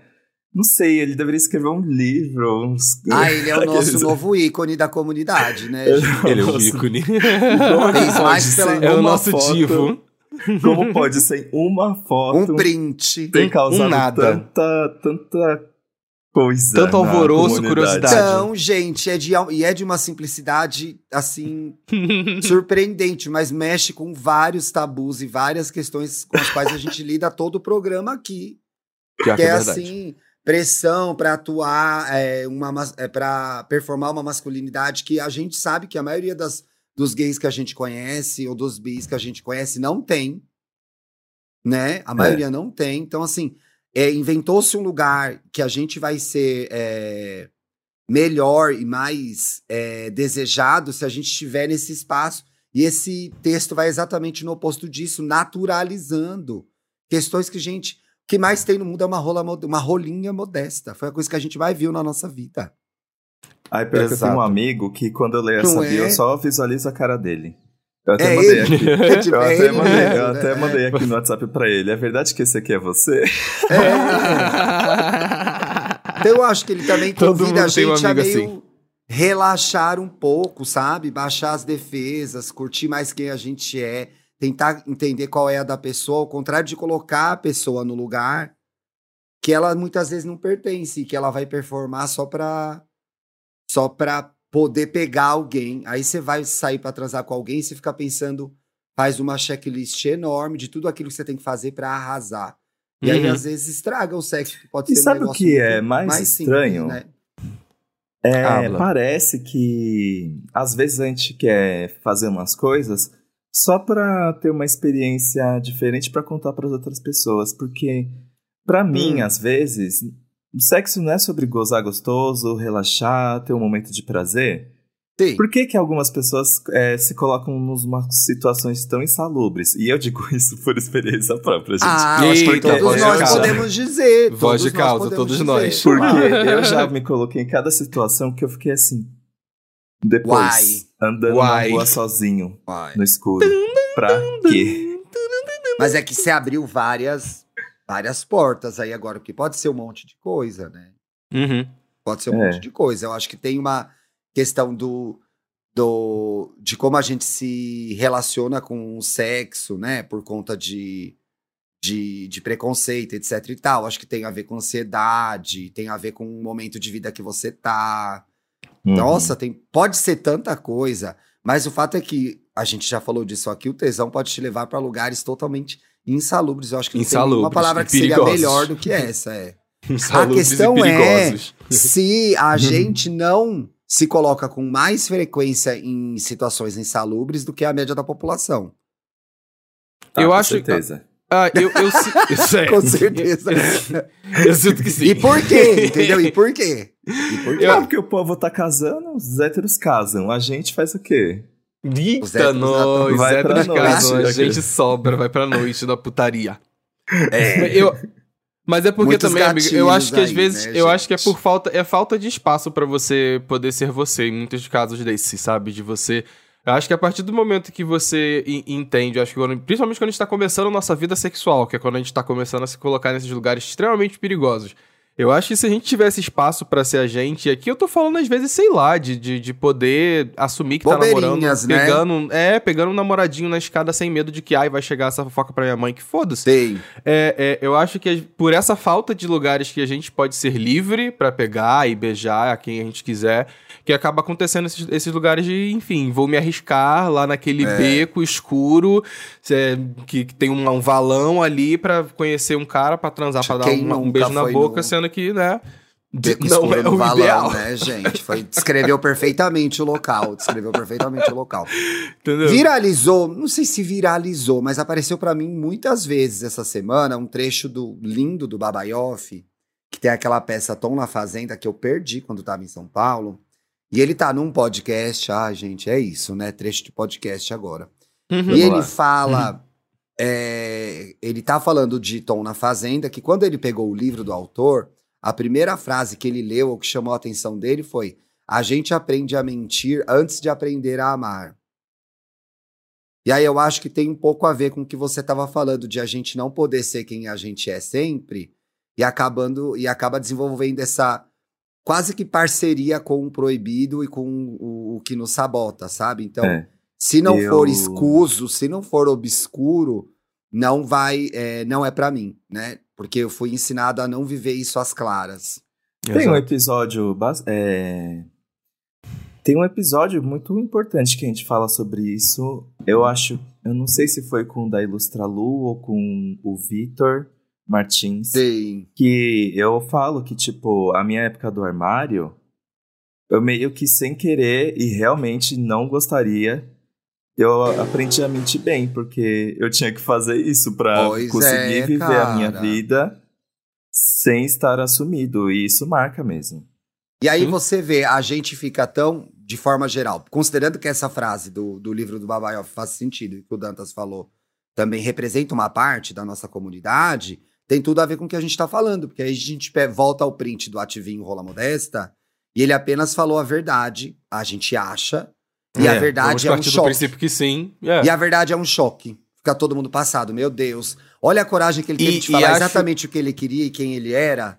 Não sei, ele deveria escrever um livro, uns... Ah, ele é o *laughs* nosso Aqueles- novo ícone da comunidade, né? *laughs* Gente? Ele é o Nossa. ícone. *laughs* Como Fez pode mais ser pela- É o uma nosso foto- divo. Como pode ser uma foto Um print. ter um causado nada. tanta, tanta coisa Tanto na alvoroço, curiosidade. Então, gente, é de, e é de uma simplicidade, assim, *laughs* surpreendente, mas mexe com vários tabus e várias questões com as quais a gente *laughs* lida todo o programa aqui. Que que é é assim, pressão para atuar, é, uma, mas- é, para performar uma masculinidade que a gente sabe que a maioria das, dos gays que a gente conhece ou dos bis que a gente conhece não tem, né? A maioria não tem. Então, assim, é, inventou-se um lugar que a gente vai ser é, melhor e mais é, desejado se a gente estiver nesse espaço. E esse texto vai exatamente no oposto disso, naturalizando questões que a gente. O que mais tem no mundo é uma, rola, uma rolinha modesta. Foi a coisa que a gente mais viu na nossa vida. Ai, que eu tenho um amigo que quando eu leio essa bio, é? eu só visualizo a cara dele. Eu até É mandei ele? aqui. É *laughs* tipo, Eu é até, mandei, mesmo, eu né? até mandei aqui no WhatsApp pra ele. É verdade que esse aqui é você? Então *laughs* eu acho que ele também convida a tem um gente a meio assim. relaxar um pouco, sabe? Baixar as defesas, curtir mais quem a gente é, tentar entender qual é a da pessoa, ao contrário de colocar a pessoa no lugar que ela muitas vezes não pertence, que ela vai performar só pra só pra poder pegar alguém. Aí você vai sair pra transar com alguém e você fica pensando faz uma checklist enorme de tudo aquilo que você tem que fazer pra arrasar. E aí, Uhum. às vezes, estraga o sexo, que pode E ser um sabe o que é mais estranho? né? É, Habla. parece que às vezes a gente quer fazer umas coisas só pra ter uma experiência diferente pra contar pras outras pessoas, porque pra mim, Hum. às vezes, sexo não é sobre gozar gostoso, relaxar, ter um momento de prazer. Sim. Por que, que algumas pessoas é, se colocam numa situações tão insalubres? E eu digo *laughs* isso por experiência própria, gente. Ah, eu acho que Eita, todos voz de nós causa. podemos dizer. Voz todos de nós causa, podemos todos dizer. nós. Porque eu já me coloquei em cada situação que eu fiquei assim. Depois, Uai. andando Uai. na rua sozinho, Vai. no escuro. Pra quê? Mas é que você abriu várias, várias portas aí agora, porque pode ser um monte de coisa, né? Uhum. Pode ser um É. monte de coisa. Eu acho que tem uma questão do, do de como a gente se relaciona com o sexo, né? Por conta de, de, de preconceito, etc e tal. Acho que tem a ver com ansiedade, tem a ver com o momento de vida que você tá. Uhum. Nossa, tem, pode ser tanta coisa, mas o fato é que a gente já falou disso aqui, o tesão pode te levar para lugares totalmente insalubres. Eu acho que não tem Insalubres palavra que seria melhor do que essa, é. *laughs* Insalubres questão e é-. Se a *laughs* gente não se coloca com mais frequência em situações insalubres do que a média da população. Tá, eu com acho- certeza. Ah, eu, eu, é. *laughs* Com certeza. Eu sinto que sim. E por quê? Entendeu? E por quê? E por quê? Ah, porque o povo tá casando, os héteros casam. A gente faz o quê? Eita, nós, vai noite, casam, a gente sobra, vai pra noite da putaria. É. Eu, mas é porque Muitos também, amigo, eu acho que às gatilhos vezes, aí, né, eu acho que é gente? por falta, é falta de espaço pra você poder ser você, em muitos casos desses, sabe? De você. Eu acho que a partir do momento que você en- entende, eu acho que quando- principalmente quando a gente tá começando a nossa vida sexual, que é quando a gente tá começando a se colocar nesses lugares extremamente perigosos. Eu acho que se a gente tivesse espaço pra ser a gente, aqui eu tô falando às vezes, sei lá, de, de, de poder assumir que tá namorando, né? pegando, é, pegando um namoradinho na escada sem medo de que ai vai chegar essa fofoca pra minha mãe, que foda-se. Tem. É, é, eu acho que por essa falta de lugares que a gente pode ser livre pra pegar e beijar a quem a gente quiser, que acaba acontecendo esses, esses lugares de, enfim, vou me arriscar lá naquele É. beco escuro, que, que tem um, um valão ali pra conhecer um cara, pra transar, pra dar uma- um beijo na boca, no- sendo que, né, Beco não é no o valão, ideal, né, gente? Foi, descreveu perfeitamente o local. Descreveu perfeitamente o local. entendeu? Viralizou, não sei se viralizou, mas apareceu pra mim muitas vezes essa semana um trecho do lindo do Babaioff, que tem aquela peça Tom na Fazenda que eu perdi quando tava em São Paulo. E ele tá num podcast, ah, gente, é isso, né? Trecho de podcast agora. Uhum. E ele lá. fala. É, ele tá falando de Tom na Fazenda, que quando ele pegou o livro do autor, a primeira frase que ele leu, ou que chamou a atenção dele, foi: A gente aprende a mentir antes de aprender a amar. E aí eu acho que tem um pouco a ver com o que você estava falando, de a gente não poder ser quem a gente é sempre, e acabando e acaba desenvolvendo essa quase que parceria com o proibido e com o, o que nos sabota, sabe? Então, É. se não Eu- for escuso, se não for obscuro, não vai, é, não é pra mim, né? Porque eu fui ensinado a não viver isso às claras. Tem um episódio. é, Tem um episódio muito importante que a gente fala sobre isso. Eu acho. Eu não sei se foi com o da Ilustralu ou com o Vitor Martins. Tem. Que eu falo que, tipo, a minha época do armário, eu meio que sem querer e realmente não gostaria. Eu aprendi a mentir bem, porque eu tinha que fazer isso pra Pois conseguir é, viver a minha cara. vida sem estar assumido. E isso marca mesmo. E aí Sim. você vê, a gente fica tão, de forma geral, considerando que essa frase do, do livro do Babaioff faz sentido, e que o Dantas falou, também representa uma parte da nossa comunidade, tem tudo a ver com o que a gente tá falando, porque aí a gente volta ao print do Ativinho Rola Modesta, e ele apenas falou a verdade, a gente acha, e a É, verdade é um partir do choque. princípio que sim. é. E a verdade é um choque. Fica todo mundo passado. Meu Deus. Olha a coragem que ele teve E- de falar acho- exatamente o que ele queria e quem ele era.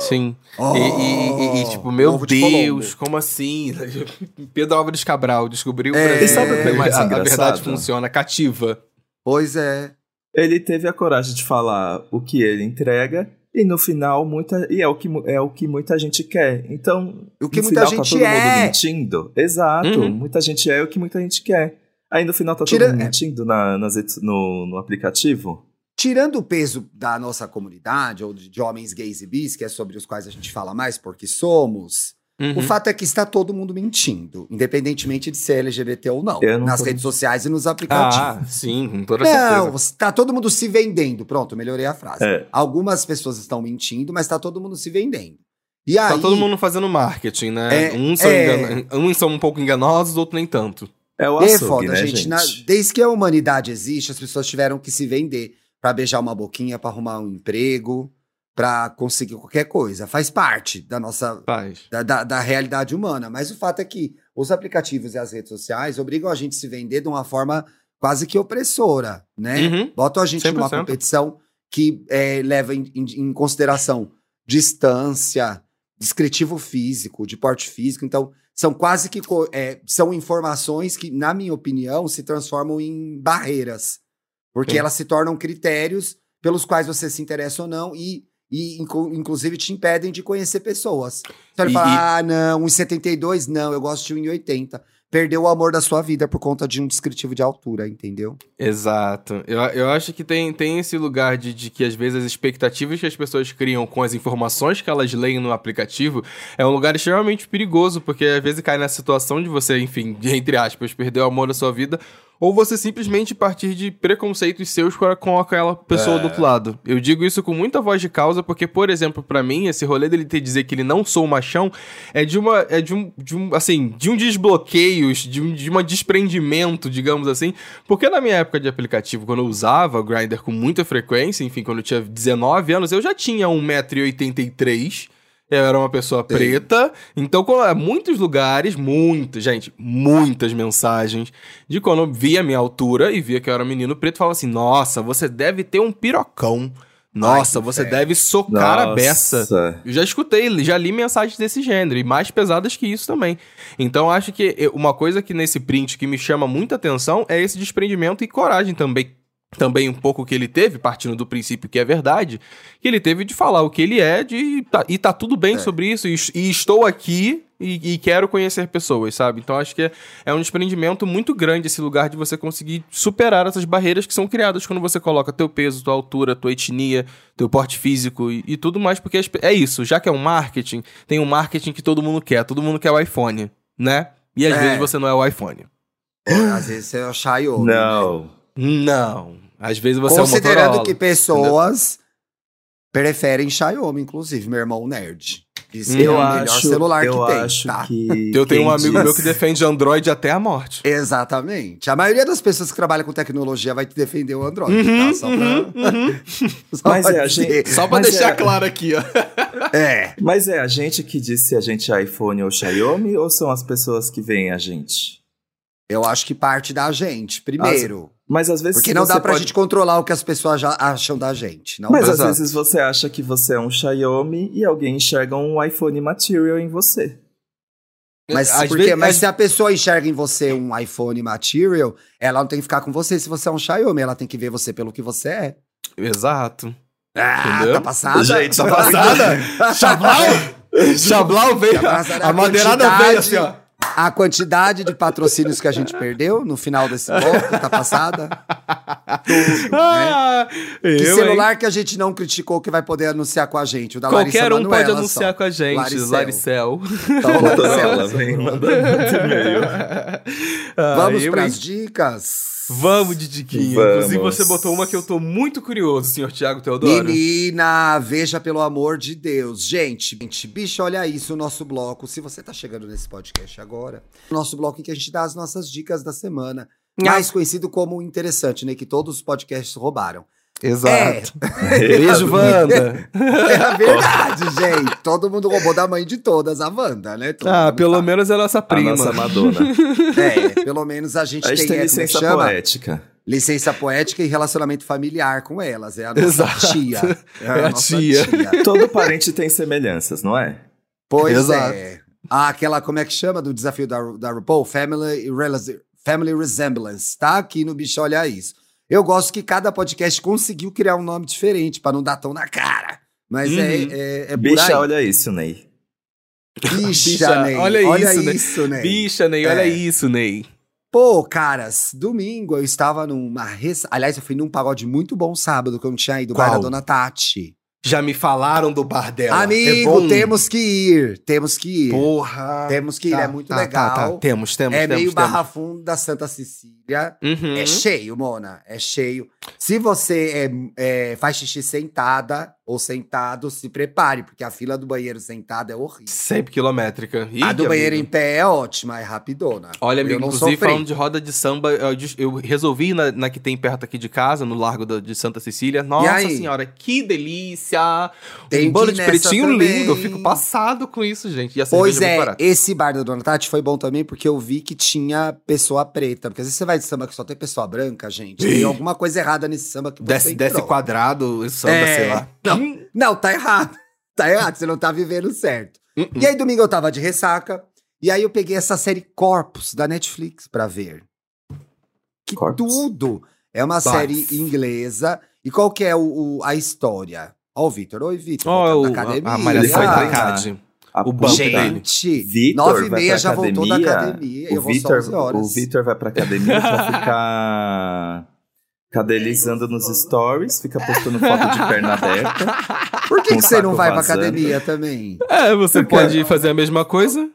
Sim. Oh, E, e- e- e, tipo, meu ovo de Deus, Colombo. como assim? *laughs* Pedro Álvares Cabral descobriu É. pra mim sabe o que é mais a, a verdade funciona, cativa. Pois é. Ele teve a coragem de falar o que ele entrega e no final muita e é o que é o que muita gente quer. Então, O que no muita final gente tá todo é. mundo mentindo. Exato, Uhum. muita gente é o que muita gente quer. Aí no final tá Tira- todo mundo mentindo na, nas no, no aplicativo? Tirando o peso da nossa comunidade, ou de, de homens gays e bis, que é sobre os quais a gente fala mais porque somos, Uhum. o fato é que está todo mundo mentindo, independentemente de ser LGBT ou não, não nas tô- redes sociais e nos aplicativos. Ah, sim, com toda Não, certeza. está todo mundo se vendendo. Pronto, melhorei a frase. É. Algumas pessoas estão mentindo, mas está todo mundo se vendendo. E aí, Tá todo mundo fazendo marketing, né? É, uns, são é. engano- uns são um pouco enganosos, outros nem tanto. É o é açougue, foda, né, gente. gente? Na- desde que a humanidade existe, as pessoas tiveram que se vender pra beijar uma boquinha, pra arrumar um emprego, pra conseguir qualquer coisa. Faz parte da nossa da, da, da realidade humana. Mas o fato é que os aplicativos e as redes sociais obrigam a gente a se vender de uma forma quase que opressora, né? Uhum. Botam a gente numa 100%. competição que é, leva em, em- em consideração distância, descritivo físico, de porte físico. Então, são quase que é, são informações que, na minha opinião, se transformam em barreiras. Porque Sim. elas se tornam critérios pelos quais você se interessa ou não e, e inclu- inclusive, te impedem de conhecer pessoas. Então ele E- fala, ah, não, 1,72, não, eu gosto de 1,80. Perdeu o amor da sua vida por conta de um descritivo de altura, entendeu? Exato. Eu, eu acho que tem, tem esse lugar de, de que às vezes as expectativas que as pessoas criam com as informações que elas leem no aplicativo é um lugar extremamente perigoso, porque às vezes cai na situação de você, enfim, de, entre aspas, perder o amor da sua vida, ou você simplesmente partir de preconceitos seus com, aquela pessoa do outro lado. Eu digo isso com muita voz de causa, porque, por exemplo, pra mim, esse rolê dele ter dizer que ele não sou machão é de uma. É de um, de um assim, de um desbloqueio, de um, de uma desprendimento, digamos assim. Porque na minha época de aplicativo, quando eu usava o Grindr com muita frequência, enfim, quando eu tinha 19 anos, eu já tinha 1,83m. Eu era uma pessoa preta. Então, muitos lugares, muitas, gente, muitas mensagens de quando eu via a minha altura e via que eu era um menino preto, falava assim: Nossa, você deve ter um pirocão. Nossa, que você deve socar a beça. Nossa. Eu já escutei, já li mensagens desse gênero, e mais pesadas que isso também. Então, acho que uma coisa que nesse print que me chama muita atenção é esse desprendimento e coragem também. Também um pouco que ele teve, partindo do princípio que é verdade, que ele teve de falar o que ele é de, tá- e tá tudo bem É. sobre isso, e, e estou aqui e, e quero conhecer pessoas, sabe? Então acho que é, é um desprendimento muito grande esse lugar de você conseguir superar essas barreiras que são criadas quando você coloca teu peso, tua altura, tua etnia, teu porte físico e, e tudo mais, porque é isso, já que é um marketing, tem um marketing que todo mundo quer, todo mundo quer o iPhone, né? E às É. vezes você não é o iPhone. Às vezes você é o Xiaomi. né? Não. Às vezes você Considerando é o Motorola. que pessoas preferem Xiaomi, inclusive, meu irmão nerd. Diz que Eu é o melhor acho, celular que tem, acho tá? que Eu tenho um amigo diz- meu que defende Android até a morte. Exatamente. A maioria das pessoas que trabalham com tecnologia vai te defender o Android, Uhum, tá? Só pra... *laughs* Só Mas pra é, a dizer. gente- Só pra deixar é- claro aqui, ó. *laughs* É. Mas é a gente que diz se a gente é iPhone ou Xiaomi ou são as pessoas que veem a gente? Eu acho que parte da gente, primeiro. Mas às vezes Porque não dá pra pode- gente controlar o que as pessoas já acham da gente. Não Mas às vezes você acha que você é um Xiaomi e alguém enxerga um iPhone material em você. Mas, Às porque, vezes- mas às- se a pessoa enxerga em você um iPhone material, ela não tem que ficar com você se você é um Xiaomi, ela tem que ver você pelo que você é. Exato. Ah, Entendeu? tá passada? Gente, Tá passada? Chablau? *laughs* Chablau veio. Tá passada A madeirada veio assim, ó. A quantidade de patrocínios que a gente perdeu no final desse bloco, tá passada? Tudo, né? Ah, Que eu, hein? celular que a gente não criticou que vai poder anunciar com a gente? O da Qualquer Larissa um pode Manoela anunciar só. com a gente, Laricel. Laricel. Então, Motorola Larissa, vem mandando muito e-mail. *laughs* Ah, Vamos pras hein? dicas? Vamos, Didiquinho. Vamos. Inclusive, você botou uma que eu tô muito curioso, senhor Tiago Teodoro. Menina, veja pelo amor de Deus. Gente, gente, bicho, olha isso, o nosso bloco. Se você tá chegando nesse podcast agora, o nosso bloco em que a gente dá as nossas dicas da semana. Mais conhecido como interessante, né? Que todos os podcasts roubaram. Exato. É, Beijo, Wanda. é a verdade, gente. Todo mundo roubou da mãe de todas, a Wanda, né? Todo Ah, pelo sabe. menos é nossa A prima. nossa Madonna. É, pelo menos a gente, A gente tem, tem é, é licença chama? poética. Licença poética e relacionamento familiar com elas. É a nossa Exato. tia. É a nossa tia. Todo parente tem semelhanças, não é? Pois Exato. é. Ah, aquela, como é que chama do desafio da, da RuPaul? Family, Family Resemblance. Tá aqui no bicho, olha isso. Eu gosto que cada podcast conseguiu criar um nome diferente pra não dar tão na cara. Mas é, Uhum. é, é por Bicha, aí. olha isso, Ney. Bicha, Bicha, Ney. olha Olha isso, Ney. isso, Ney. Bicha, Ney, olha É. isso, Ney. Pô, caras, domingo eu estava numa. Res... Aliás, eu fui num pagode muito bom sábado, que eu não tinha ido, bar da Qual? Dona Tati. Já me falaram do bar dela. Amigo, é temos que ir. Temos que ir. Porra. Temos que ir, Tá, é muito tá, legal. tá, tá. Temos, temos, é temos. meio temos. Barra Funda da Santa Cecília. Uhum. É cheio, Mona. É cheio. Se você é, é, faz xixi sentada ou sentado, se prepare, porque a fila do banheiro sentado é horrível. Sempre quilométrica. Ih, a do banheiro em pé é ótima, é rapidona. Olha, Eu amigo, não inclusive sofri. falando de roda de samba, eu, eu resolvi na, na que tem perto aqui de casa, no Largo da- de Santa Cecília. Nossa senhora, que delícia! Tem um bolo de pretinho também. lindo, eu fico passado com isso, gente. E a Pois é é, esse bar da Dona Tati foi bom também porque eu vi que tinha pessoa preta. Porque às vezes você vai de samba que só tem pessoa branca, gente. Tem *laughs* alguma coisa errada nesse samba que você Desce, desce entrou. quadrado, samba, É. sei lá. Não, não, tá errado. *laughs* Tá errado, você não tá vivendo certo. Uh-uh. E aí, domingo eu tava de ressaca. E aí eu peguei essa série Corpus da Netflix pra ver. Que Corpus? tudo! É uma Bafo. série inglesa. E qual que é o, o- a história? Ó, o Vitor. Oi, Vitor. Ó, voltando o, da academia. a, a Maria foi. CAD. A O banco dele. Gente, Vitor nove e meia já voltou da academia. academia. e O eu vou só Vitor, 11 horas. o Vitor vai pra academia pra ficar *laughs* cadelizando nos stories, fica postando foto de perna *laughs* aberta. Por que, que você não vai pra vazando. academia também? É, você Porque- pode fazer a mesma coisa.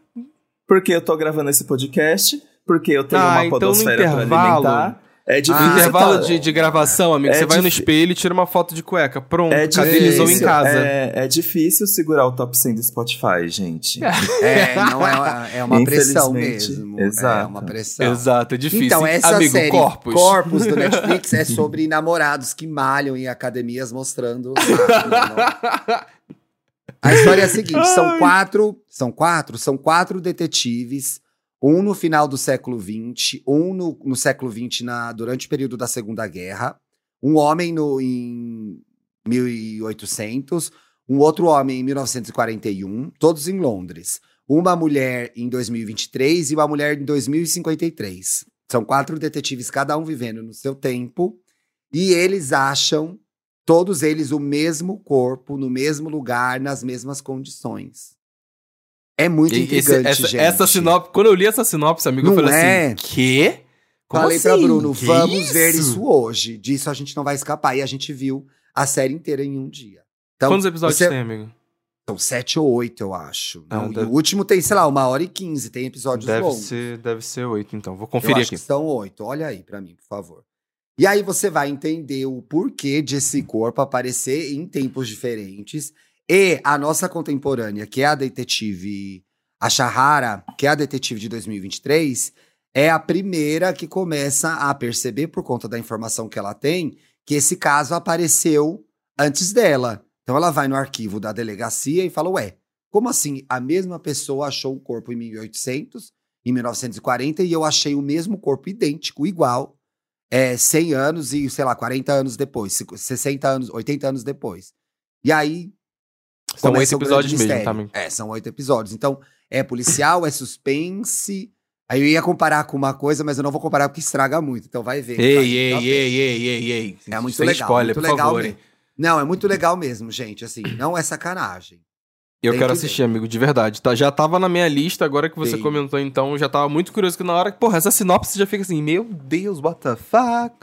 Porque eu tô gravando esse podcast, porque eu tenho Ah, uma então podosfera pra intervalo- alimentar. É Ah, difícil. No intervalo tá- de, de gravação, amigo, É você vai no espelho e tira uma foto de cueca. Pronto, É cadelizou em casa. É, é difícil segurar o top 100 do Spotify, gente. *laughs* É, não é, uma- é uma pressão mesmo. É exato. uma pressão. Exato, é difícil. Então, essa Amigo, série corpos. do *laughs* Netflix é sobre namorados que malham em academias mostrando. A história é a seguinte: são quatro, são quatro, são quatro detetives, um no final do século XX, um no, no século XX na, durante o período da Segunda Guerra, um homem no, em 1800, um outro homem em 1941, todos em Londres. Uma mulher em 2023 e uma mulher em 2053. São quatro detetives, cada um vivendo no seu tempo, e eles acham, todos eles, o mesmo corpo, no mesmo lugar, nas mesmas condições. É muito E esse- intrigante, essa, gente. essa sinopse, quando eu li essa sinopse, amigo, Não eu falei é? assim: quê? Como Falei assim? pra Bruno, Que vamos ver isso hoje. Disso a gente não vai escapar. E a gente viu a série inteira em um dia. Então, Quantos episódios você- tem, amigo? São sete ou oito, eu acho. Não, Não, deve- o último tem, sei lá, uma hora e quinze. Tem episódios Deve longos. ser, deve ser oito, então. Vou Eu conferir acho aqui. que são oito. Olha aí pra mim, por favor. E aí você vai entender o porquê de esse corpo aparecer em tempos diferentes. E a nossa contemporânea, que é a detetive a Shahara, que é a detetive de 2023, é a primeira que começa a perceber, por conta da informação que ela tem, que esse caso apareceu antes dela. Então ela vai no arquivo da delegacia e fala: Ué, como assim? A mesma pessoa achou um corpo em 1800, em 1940, e eu achei o mesmo corpo idêntico, igual, é, 100 anos e, sei lá, 40 anos depois, 60 anos, 80 anos depois. E aí. São oito episódios mesmo, tá, amigo? É, são oito episódios. Então, é policial, é suspense. Aí eu ia comparar com uma coisa, mas eu não vou comparar porque estraga muito. Então vai ver. Ei, vai, ei, tá ei, bem. ei, ei, ei. É muito Sem legal. spoiler, muito por legal favor, mesmo. hein? Não, é muito legal mesmo, gente. Assim, não é sacanagem. Eu Tem quero que assistir, amigo, de verdade. Tá, já tava na minha lista, agora que você Tem. comentou, então, já tava muito curioso que na hora. Porra, essa sinopse já fica assim, meu Deus, what the fuck?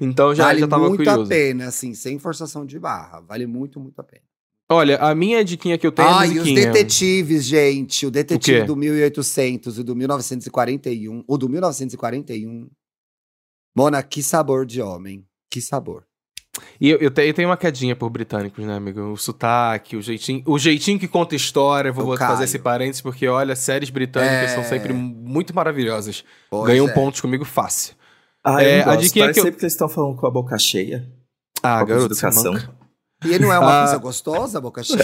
Então já, vale já tava muito curioso. a pena, assim, sem forçação de barra. Vale muito, muito a pena. Olha, a minha diquinha que eu tenho é a Ah, e os detetives, gente. O detetive O do 1800 e do 1941. O do 1941. Mona, que sabor de homem. Que sabor. E eu, eu, te- eu tenho uma quedinha por britânicos, né, amigo? O sotaque, o jeitinho, o jeitinho que conta história. Vou botar- fazer esse parênteses, porque, olha, séries britânicas É. são sempre muito maravilhosas. Pois Ganham é. pontos comigo fácil. Ah, É, eu a não gosto. diquinha Parece que eu- sempre que eles estão falando com a boca cheia. Ah, garoto, você é educação. manca. E não é uma Ah. coisa gostosa, boca cheia?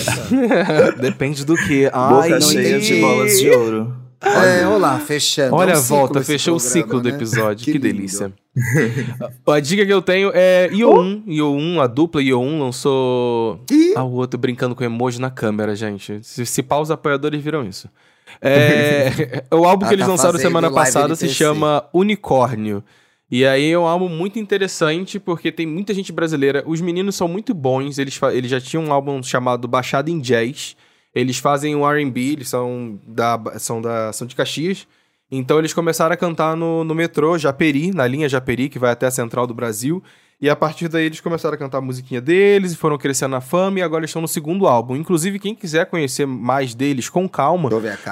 *laughs* Depende do que. boca cheia entendi. de bolas de ouro. é, olha lá, fechando. Olha É um a volta, fechou o ciclo do né? episódio. Que Que, delícia. *laughs* a dica que eu tenho é Io1. Io1, a dupla Io1 lançou. Ih, Ah, o outro brincando com emoji na câmera, gente. Se, se pá, os apoiadores viram isso. *laughs* É, o álbum Ah, que eles tá lançaram semana passada se chama Unicórnio. E aí é um álbum muito interessante porque tem muita gente brasileira. Os meninos são muito bons. Eles, eles já tinham um álbum chamado Baixada em Jazz. Eles fazem o R&B, eles são, da, são, da, são de Caxias. Então eles começaram a cantar no, no metrô Japeri, na linha Japeri, que vai até a central do Brasil. E a partir daí eles começaram a cantar a musiquinha deles e foram crescendo na fama e agora eles estão no segundo álbum. Inclusive, quem quiser conhecer mais deles com calma,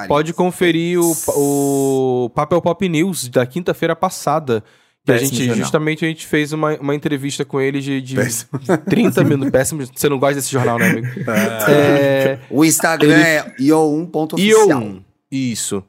pode conferir o, o Papel Pop News da quinta-feira passada. Que a gente, jornal. justamente, a gente fez uma, uma entrevista com eles de, de Péssimo. 30 minutos. Péssimo, você não gosta desse jornal, né, amigo? *laughs* É, O Instagram Ele- é io1.oficial. e eu. Isso.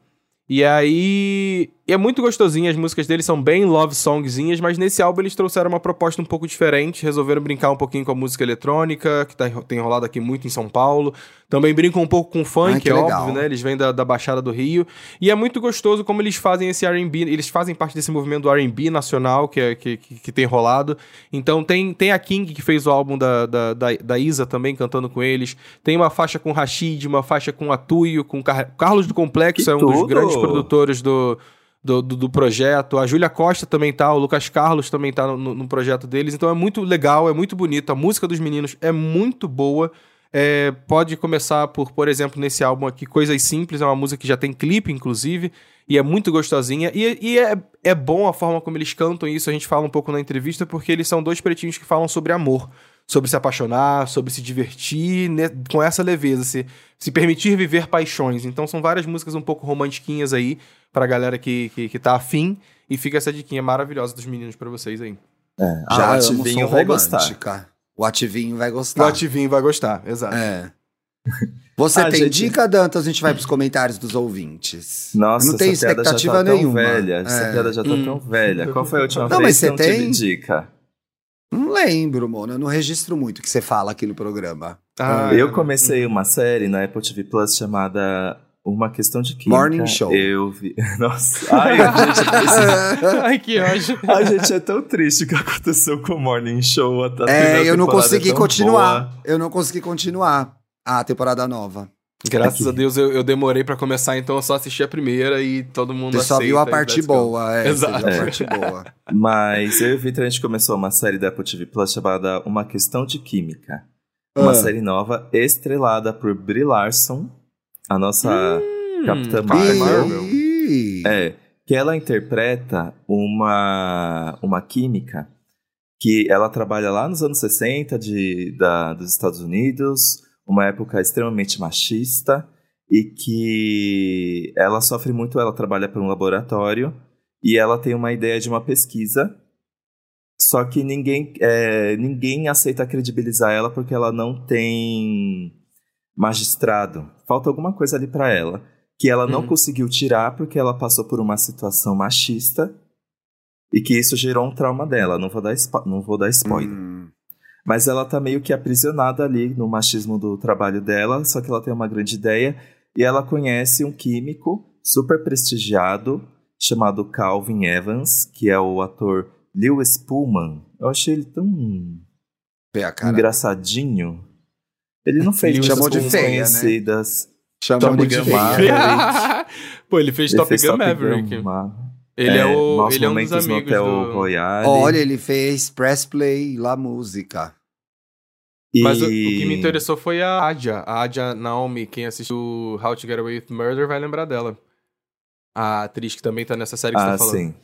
E aí. E é muito gostosinho, as músicas deles são bem love songzinhas, mas nesse álbum eles trouxeram uma proposta um pouco diferente, resolveram brincar um pouquinho com a música eletrônica, que tá, tem rolado aqui muito em São Paulo. Também brincam um pouco com funk, Ai, que é legal. óbvio, né? Eles vêm da, da Baixada do Rio. E é muito gostoso como eles fazem esse RB. Eles fazem parte desse movimento do RB nacional que, é, que, que, que tem rolado. Então tem, tem a King, que fez o álbum da, da, da, da Isa também cantando com eles. Tem uma faixa com Rashid, uma faixa com Atuio, com Car- Carlos do Complexo, Que é um dos tudo! grandes produtores do. Do, do, do projeto, a Júlia Costa também tá, o Lucas Carlos também tá no, no- projeto deles, então é muito legal, é muito bonito, a música dos meninos é muito boa, é, pode começar por, por exemplo, nesse álbum aqui, Coisas Simples, é uma música que já tem clipe, inclusive, e é muito gostosinha. E, e é, é bom a forma como eles cantam isso, a gente fala um pouco na entrevista, porque eles são dois pretinhos que falam sobre amor, sobre se apaixonar, sobre se divertir né, com essa leveza, se, se permitir viver paixões. Então são várias músicas um pouco romantiquinhas aí, pra galera que, que, que tá afim. E fica essa diquinha maravilhosa dos meninos pra vocês aí. É, Já ah, o Ativinho vai gostar. O ativinho vai O gostar. Ativinho vai gostar, exato. É. Você Ah, tem gente- dica, Dantas? A gente vai pros comentários dos ouvintes. Nossa, não essa já expectativa tá tão nenhuma. velha. Essa É. piada já tá Hum. tão velha. Qual foi a última Não, vez mas que você eu não tive tem? dica? Não lembro, mano. Eu não registro muito o que você fala aqui no programa. Ah, eu comecei uma série na Apple TV Plus chamada Uma Questão de Química. Morning Show. Eu vi... *laughs* Nossa. Ai, gente, *laughs* Ai, que ódio. *laughs* Ai, gente, é tão triste o que aconteceu com o Morning Show. A É, eu não consegui é tão continuar. boa. Eu não consegui continuar a temporada nova. Graças Aqui. a Deus eu, eu demorei pra começar, então eu só assisti a primeira e todo mundo Você só viu a parte boa, é. Exato. Você viu a É. parte boa. *laughs* Mas eu e o Vitor, a gente começou uma série da Apple TV Plus chamada Uma Questão de Química. Uma Ah. série nova estrelada por Brie Larson, a nossa Capitã Hum, Marvel. Marvel. É, que ela interpreta uma, uma química que ela trabalha lá nos anos 60 de, da, dos Estados Unidos, uma época extremamente machista, e que ela sofre muito, ela trabalha para um laboratório, e ela tem uma ideia de uma pesquisa, só que ninguém, é, ninguém aceita credibilizar ela porque ela não tem magistrado. Falta alguma coisa ali para ela que ela não Uhum. conseguiu tirar porque ela passou por uma situação machista e que isso gerou um trauma dela. Não vou dar, não vou dar spoiler. Hum. Mas ela tá meio que aprisionada ali no machismo do trabalho dela, só que ela tem uma grande ideia e ela conhece um químico super prestigiado chamado Calvin Evans, que é o ator Lewis Pullman. Eu achei ele tão Vê a cara. engraçadinho. Ele não fez chamou de feia, né? conhecidas. Chamou Top de Gun feia. *laughs* Pô, ele fez Ele Top fez Gun Top Maverick. Gun Ele é, o, Maus ele é um dos Momentos no amigos Hotel do... Royale. Olha, ele fez Press Play La Música. E- Mas o, o que me interessou foi a Adja. A Adja Naomi, quem assistiu How to Get Away with Murder vai lembrar dela. A atriz que também tá nessa série que Ah, você tá falando. sim.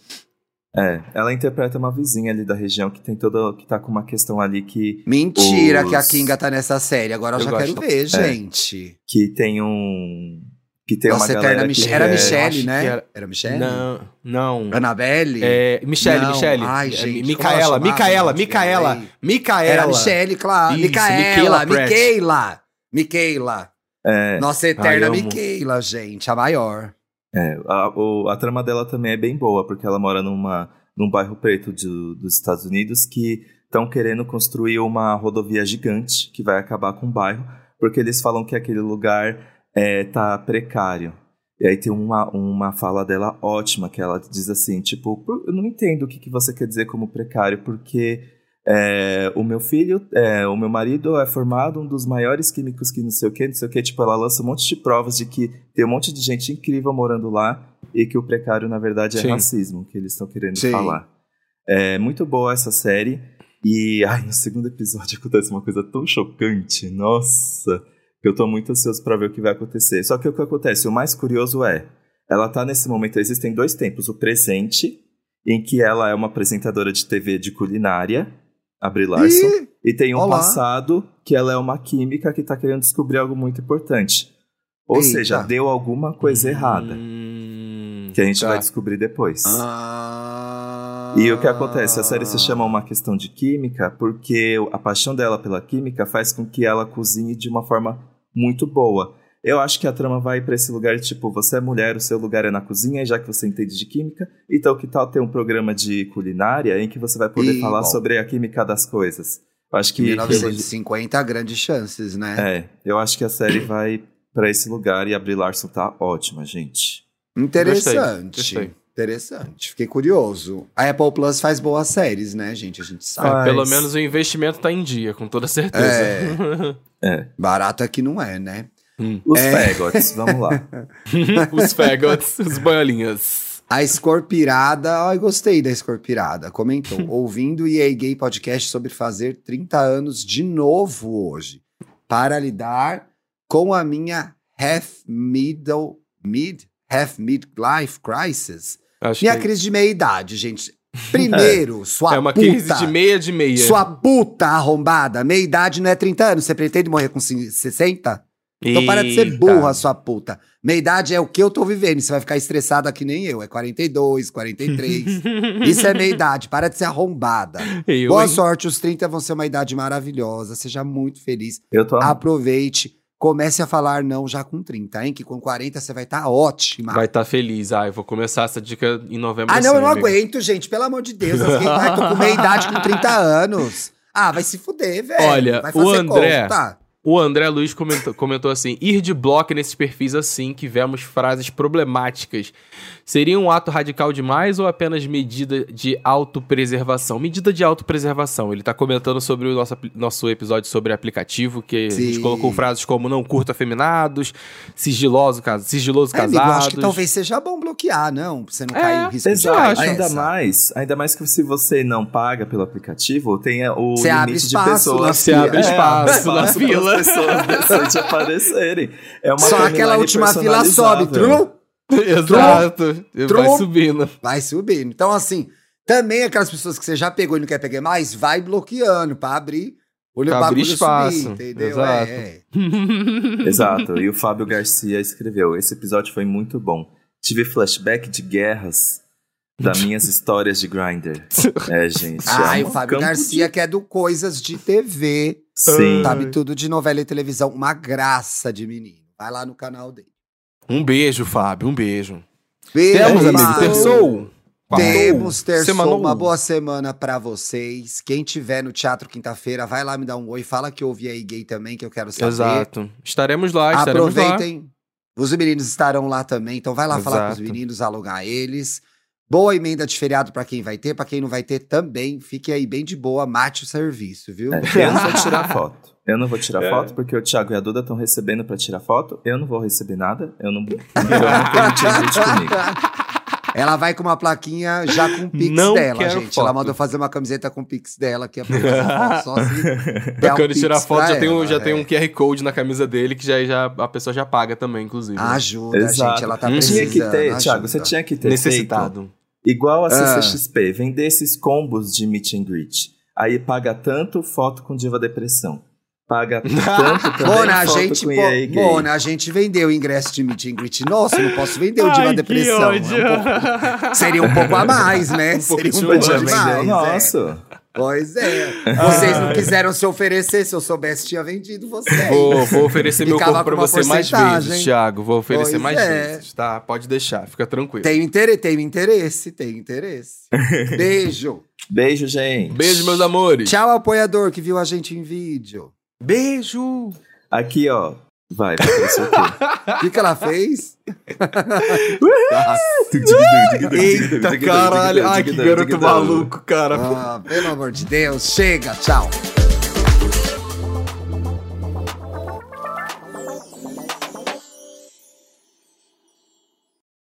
É, ela interpreta uma vizinha ali da região que tem toda. que tá com uma questão ali que. Mentira Os- que a Kinga tá nessa série. Agora eu, Eu já gosto. quero ver, gente. que tem um. Que tem Nossa uma eterna galera Mich que Era é- Michelle, né? era- Era, Michelle? Não, não. Annabelle? É, Michelle, Não. Michelle. Ai, É, gente, Micaela, Micaela? Micaela. Micaela. Era a Michelle, claro. Isso, Micaela. Micaela. Micaela. É, Nossa eterna amo. Micaela, gente. A maior. é, a, o- a trama dela também é bem boa, porque ela mora numa, num bairro preto de- dos Estados Unidos que estão querendo construir uma rodovia gigante que vai acabar com o bairro, porque eles falam que aquele lugar é, tá precário. E aí tem uma, uma fala dela ótima, que ela diz assim, tipo, "Por- eu não entendo o que, que você quer dizer como precário, porque é, o meu filho, é, o meu marido é formado um dos maiores químicos que não sei o que, não sei o que, tipo, ela lança um monte de provas de que tem um monte de gente incrível morando lá e que o precário, na verdade, é Sim. racismo, que eles estão querendo Sim. falar. É muito boa essa série. E ai, no segundo episódio *laughs* acontece uma coisa tão chocante, nossa, eu tô muito ansioso pra ver o que vai acontecer. Só que o que acontece, o mais curioso é, Ela tá nesse momento, existem dois tempos. O presente, em que ela é uma apresentadora de TV de culinária, a Brie Larson. Ih, E tem um olá. passado que ela é uma química que tá querendo descobrir algo muito importante. Ou Eita. seja, deu alguma coisa errada, Hum, que a gente tá. vai descobrir depois. Ah. E o que acontece? A série se chama Uma Questão de Química porque a paixão dela pela química faz com que ela cozinhe de uma forma muito boa. Eu acho que a trama vai pra esse lugar, tipo, você é mulher, o seu lugar é na cozinha, e já que você entende de química, então que tal ter um programa de culinária em que você vai poder Ih, falar bom. sobre a química das coisas? Eu acho que 1950, grandes chances, né? é, eu acho que a série vai pra esse lugar e a Brie Larson tá ótima, gente. Interessante. Gostei, gostei. Interessante. Fiquei curioso. A Apple Plus faz boas séries, né, gente? A gente sabe. Ah, Faz. pelo menos o investimento tá em dia, com toda certeza. É. Barato é que não é, né? Hum. Os É. fagots, vamos lá. *laughs* os fagots, os boiolinhas. A Escorpirada, ai, gostei da Escorpirada, comentou. *laughs* Ouvindo o EA Gay Podcast sobre fazer 30 anos de novo hoje, para lidar com a minha half middle, mid, half midlife crisis. Acho Minha que crise de meia idade, gente. Primeiro, *laughs* sua é uma puta, crise de meia de meia. sua puta arrombada, meia idade não é 30 anos, você pretende morrer com 60? Então para de ser Eita. burra, sua puta. Meia idade é o que eu tô vivendo. Você vai ficar estressada que nem eu. É 42, 43. *laughs* Isso é meia idade. Para de ser arrombada. Eu, Boa hein? sorte, os 30 vão ser uma idade maravilhosa. Seja muito feliz. Eu tô Aproveite. Comece a falar não já com 30, hein? Que com 40 você vai estar ótima. Vai estar feliz. Ah, eu vou começar essa dica em novembro. ah, não, assim, eu não amigo. aguento, gente. Pelo amor de Deus. Alguém vai, tô com meia idade com 30 anos. Ah, vai se fuder, velho. Olha, vai o André- conta. O André Luiz comentou, comentou assim: ir de bloco nesses perfis assim que vemos frases problemáticas. Seria um ato radical demais ou apenas medida de autopreservação? Medida de autopreservação. Ele tá comentando sobre o nosso, nosso episódio sobre aplicativo, que a gente Sim. colocou frases como não curto afeminados, sigiloso, sigiloso É, amigo, casados. eu acho que talvez seja bom bloquear, não? Pra você não É, cair em risco de cair ainda mais, ainda mais que se você não paga pelo aplicativo, tenha o Você limite de pessoas. Você abre É, espaço abre na fila. As pessoas decentes aparecerem. É uma Só aquela última fila sobe. Trum, *laughs* Exato. Vai subindo. vai subindo. Então, assim, também aquelas pessoas que você já pegou e não quer pegar mais, vai bloqueando pra abrir o Pra bagulho abrir espaço, subir, entendeu? exato. É, é. *laughs* Exato, e o Fábio Garcia escreveu: Esse episódio foi muito bom. Tive flashback de guerras das minhas histórias de Grindr. *laughs* É, gente. Ai, é o Fábio Garcia, que é do Coisas de TV, de- Sim. sabe tudo de novela e televisão. Uma graça de menino. Vai lá no canal dele. Um beijo, Fábio, um beijo. Beijo, Temos, amigo, terçou? Temos terçou, Semanou? uma boa semana pra vocês. Quem tiver no teatro quinta-feira, vai lá me dar um oi. Fala que eu ouvi aí gay também, que eu quero saber. Exato. Estaremos lá, estaremos lá. Aproveitem. Os meninos estarão lá também, então vai lá falar com os Exato. meninos, alugar eles. Boa emenda de feriado pra quem vai ter, pra quem não vai ter também. Fique aí bem de boa, mate o serviço, viu? É, eu não vou *laughs* tirar foto. Eu não vou tirar É. foto porque o Thiago e a Duda estão recebendo pra tirar foto. Eu não vou receber nada. Eu não, eu não *laughs* comigo. Ela vai com uma plaquinha já com o Pix Não dela, quero gente. foto. Ela mandou fazer uma camiseta com o Pix dela, que é pra só se *laughs* der um Quando tirar foto, já tem, um, ela, já tem é. um QR Code na camisa dele que já, já a pessoa já paga também, inclusive. né? Ajuda, Exato. gente. Ela tá Hum. precisando. Tinha que ter, ajuda. Thiago, você tinha que ter Necessitado. feito igual a Ah. CCXP, vender esses combos de meet and greet. Aí paga tanto foto com Diva Depressão. Paga tanto *laughs* também Mona, a gente, com pô, EA Gay. Mona, a gente vendeu o ingresso de meet and greet. Nossa, eu não posso vender o Diva Ai, Depressão. É um pouco- seria um pouco a mais, né? *laughs* Um seria um pouco ódio. demais. vender o é. Pois é. Vocês não quiseram se oferecer. Se eu soubesse, tinha vendido vocês. Vou, vou oferecer meu corpo pra você mais vezes, Thiago. Vou oferecer Pois mais é. vezes, tá? Pode deixar, fica tranquilo. Tenho interesse, tenho interesse, tenho interesse. *laughs* Beijo. Beijo, gente. Beijo, meus amores. Tchau, apoiador que viu a gente em vídeo. Beijo. Aqui, ó. Vai, vai? O *laughs* que, que ela fez? Eita caralho. Ai, que garoto maluco, cara. Ah, pelo amor de Deus, chega, tchau.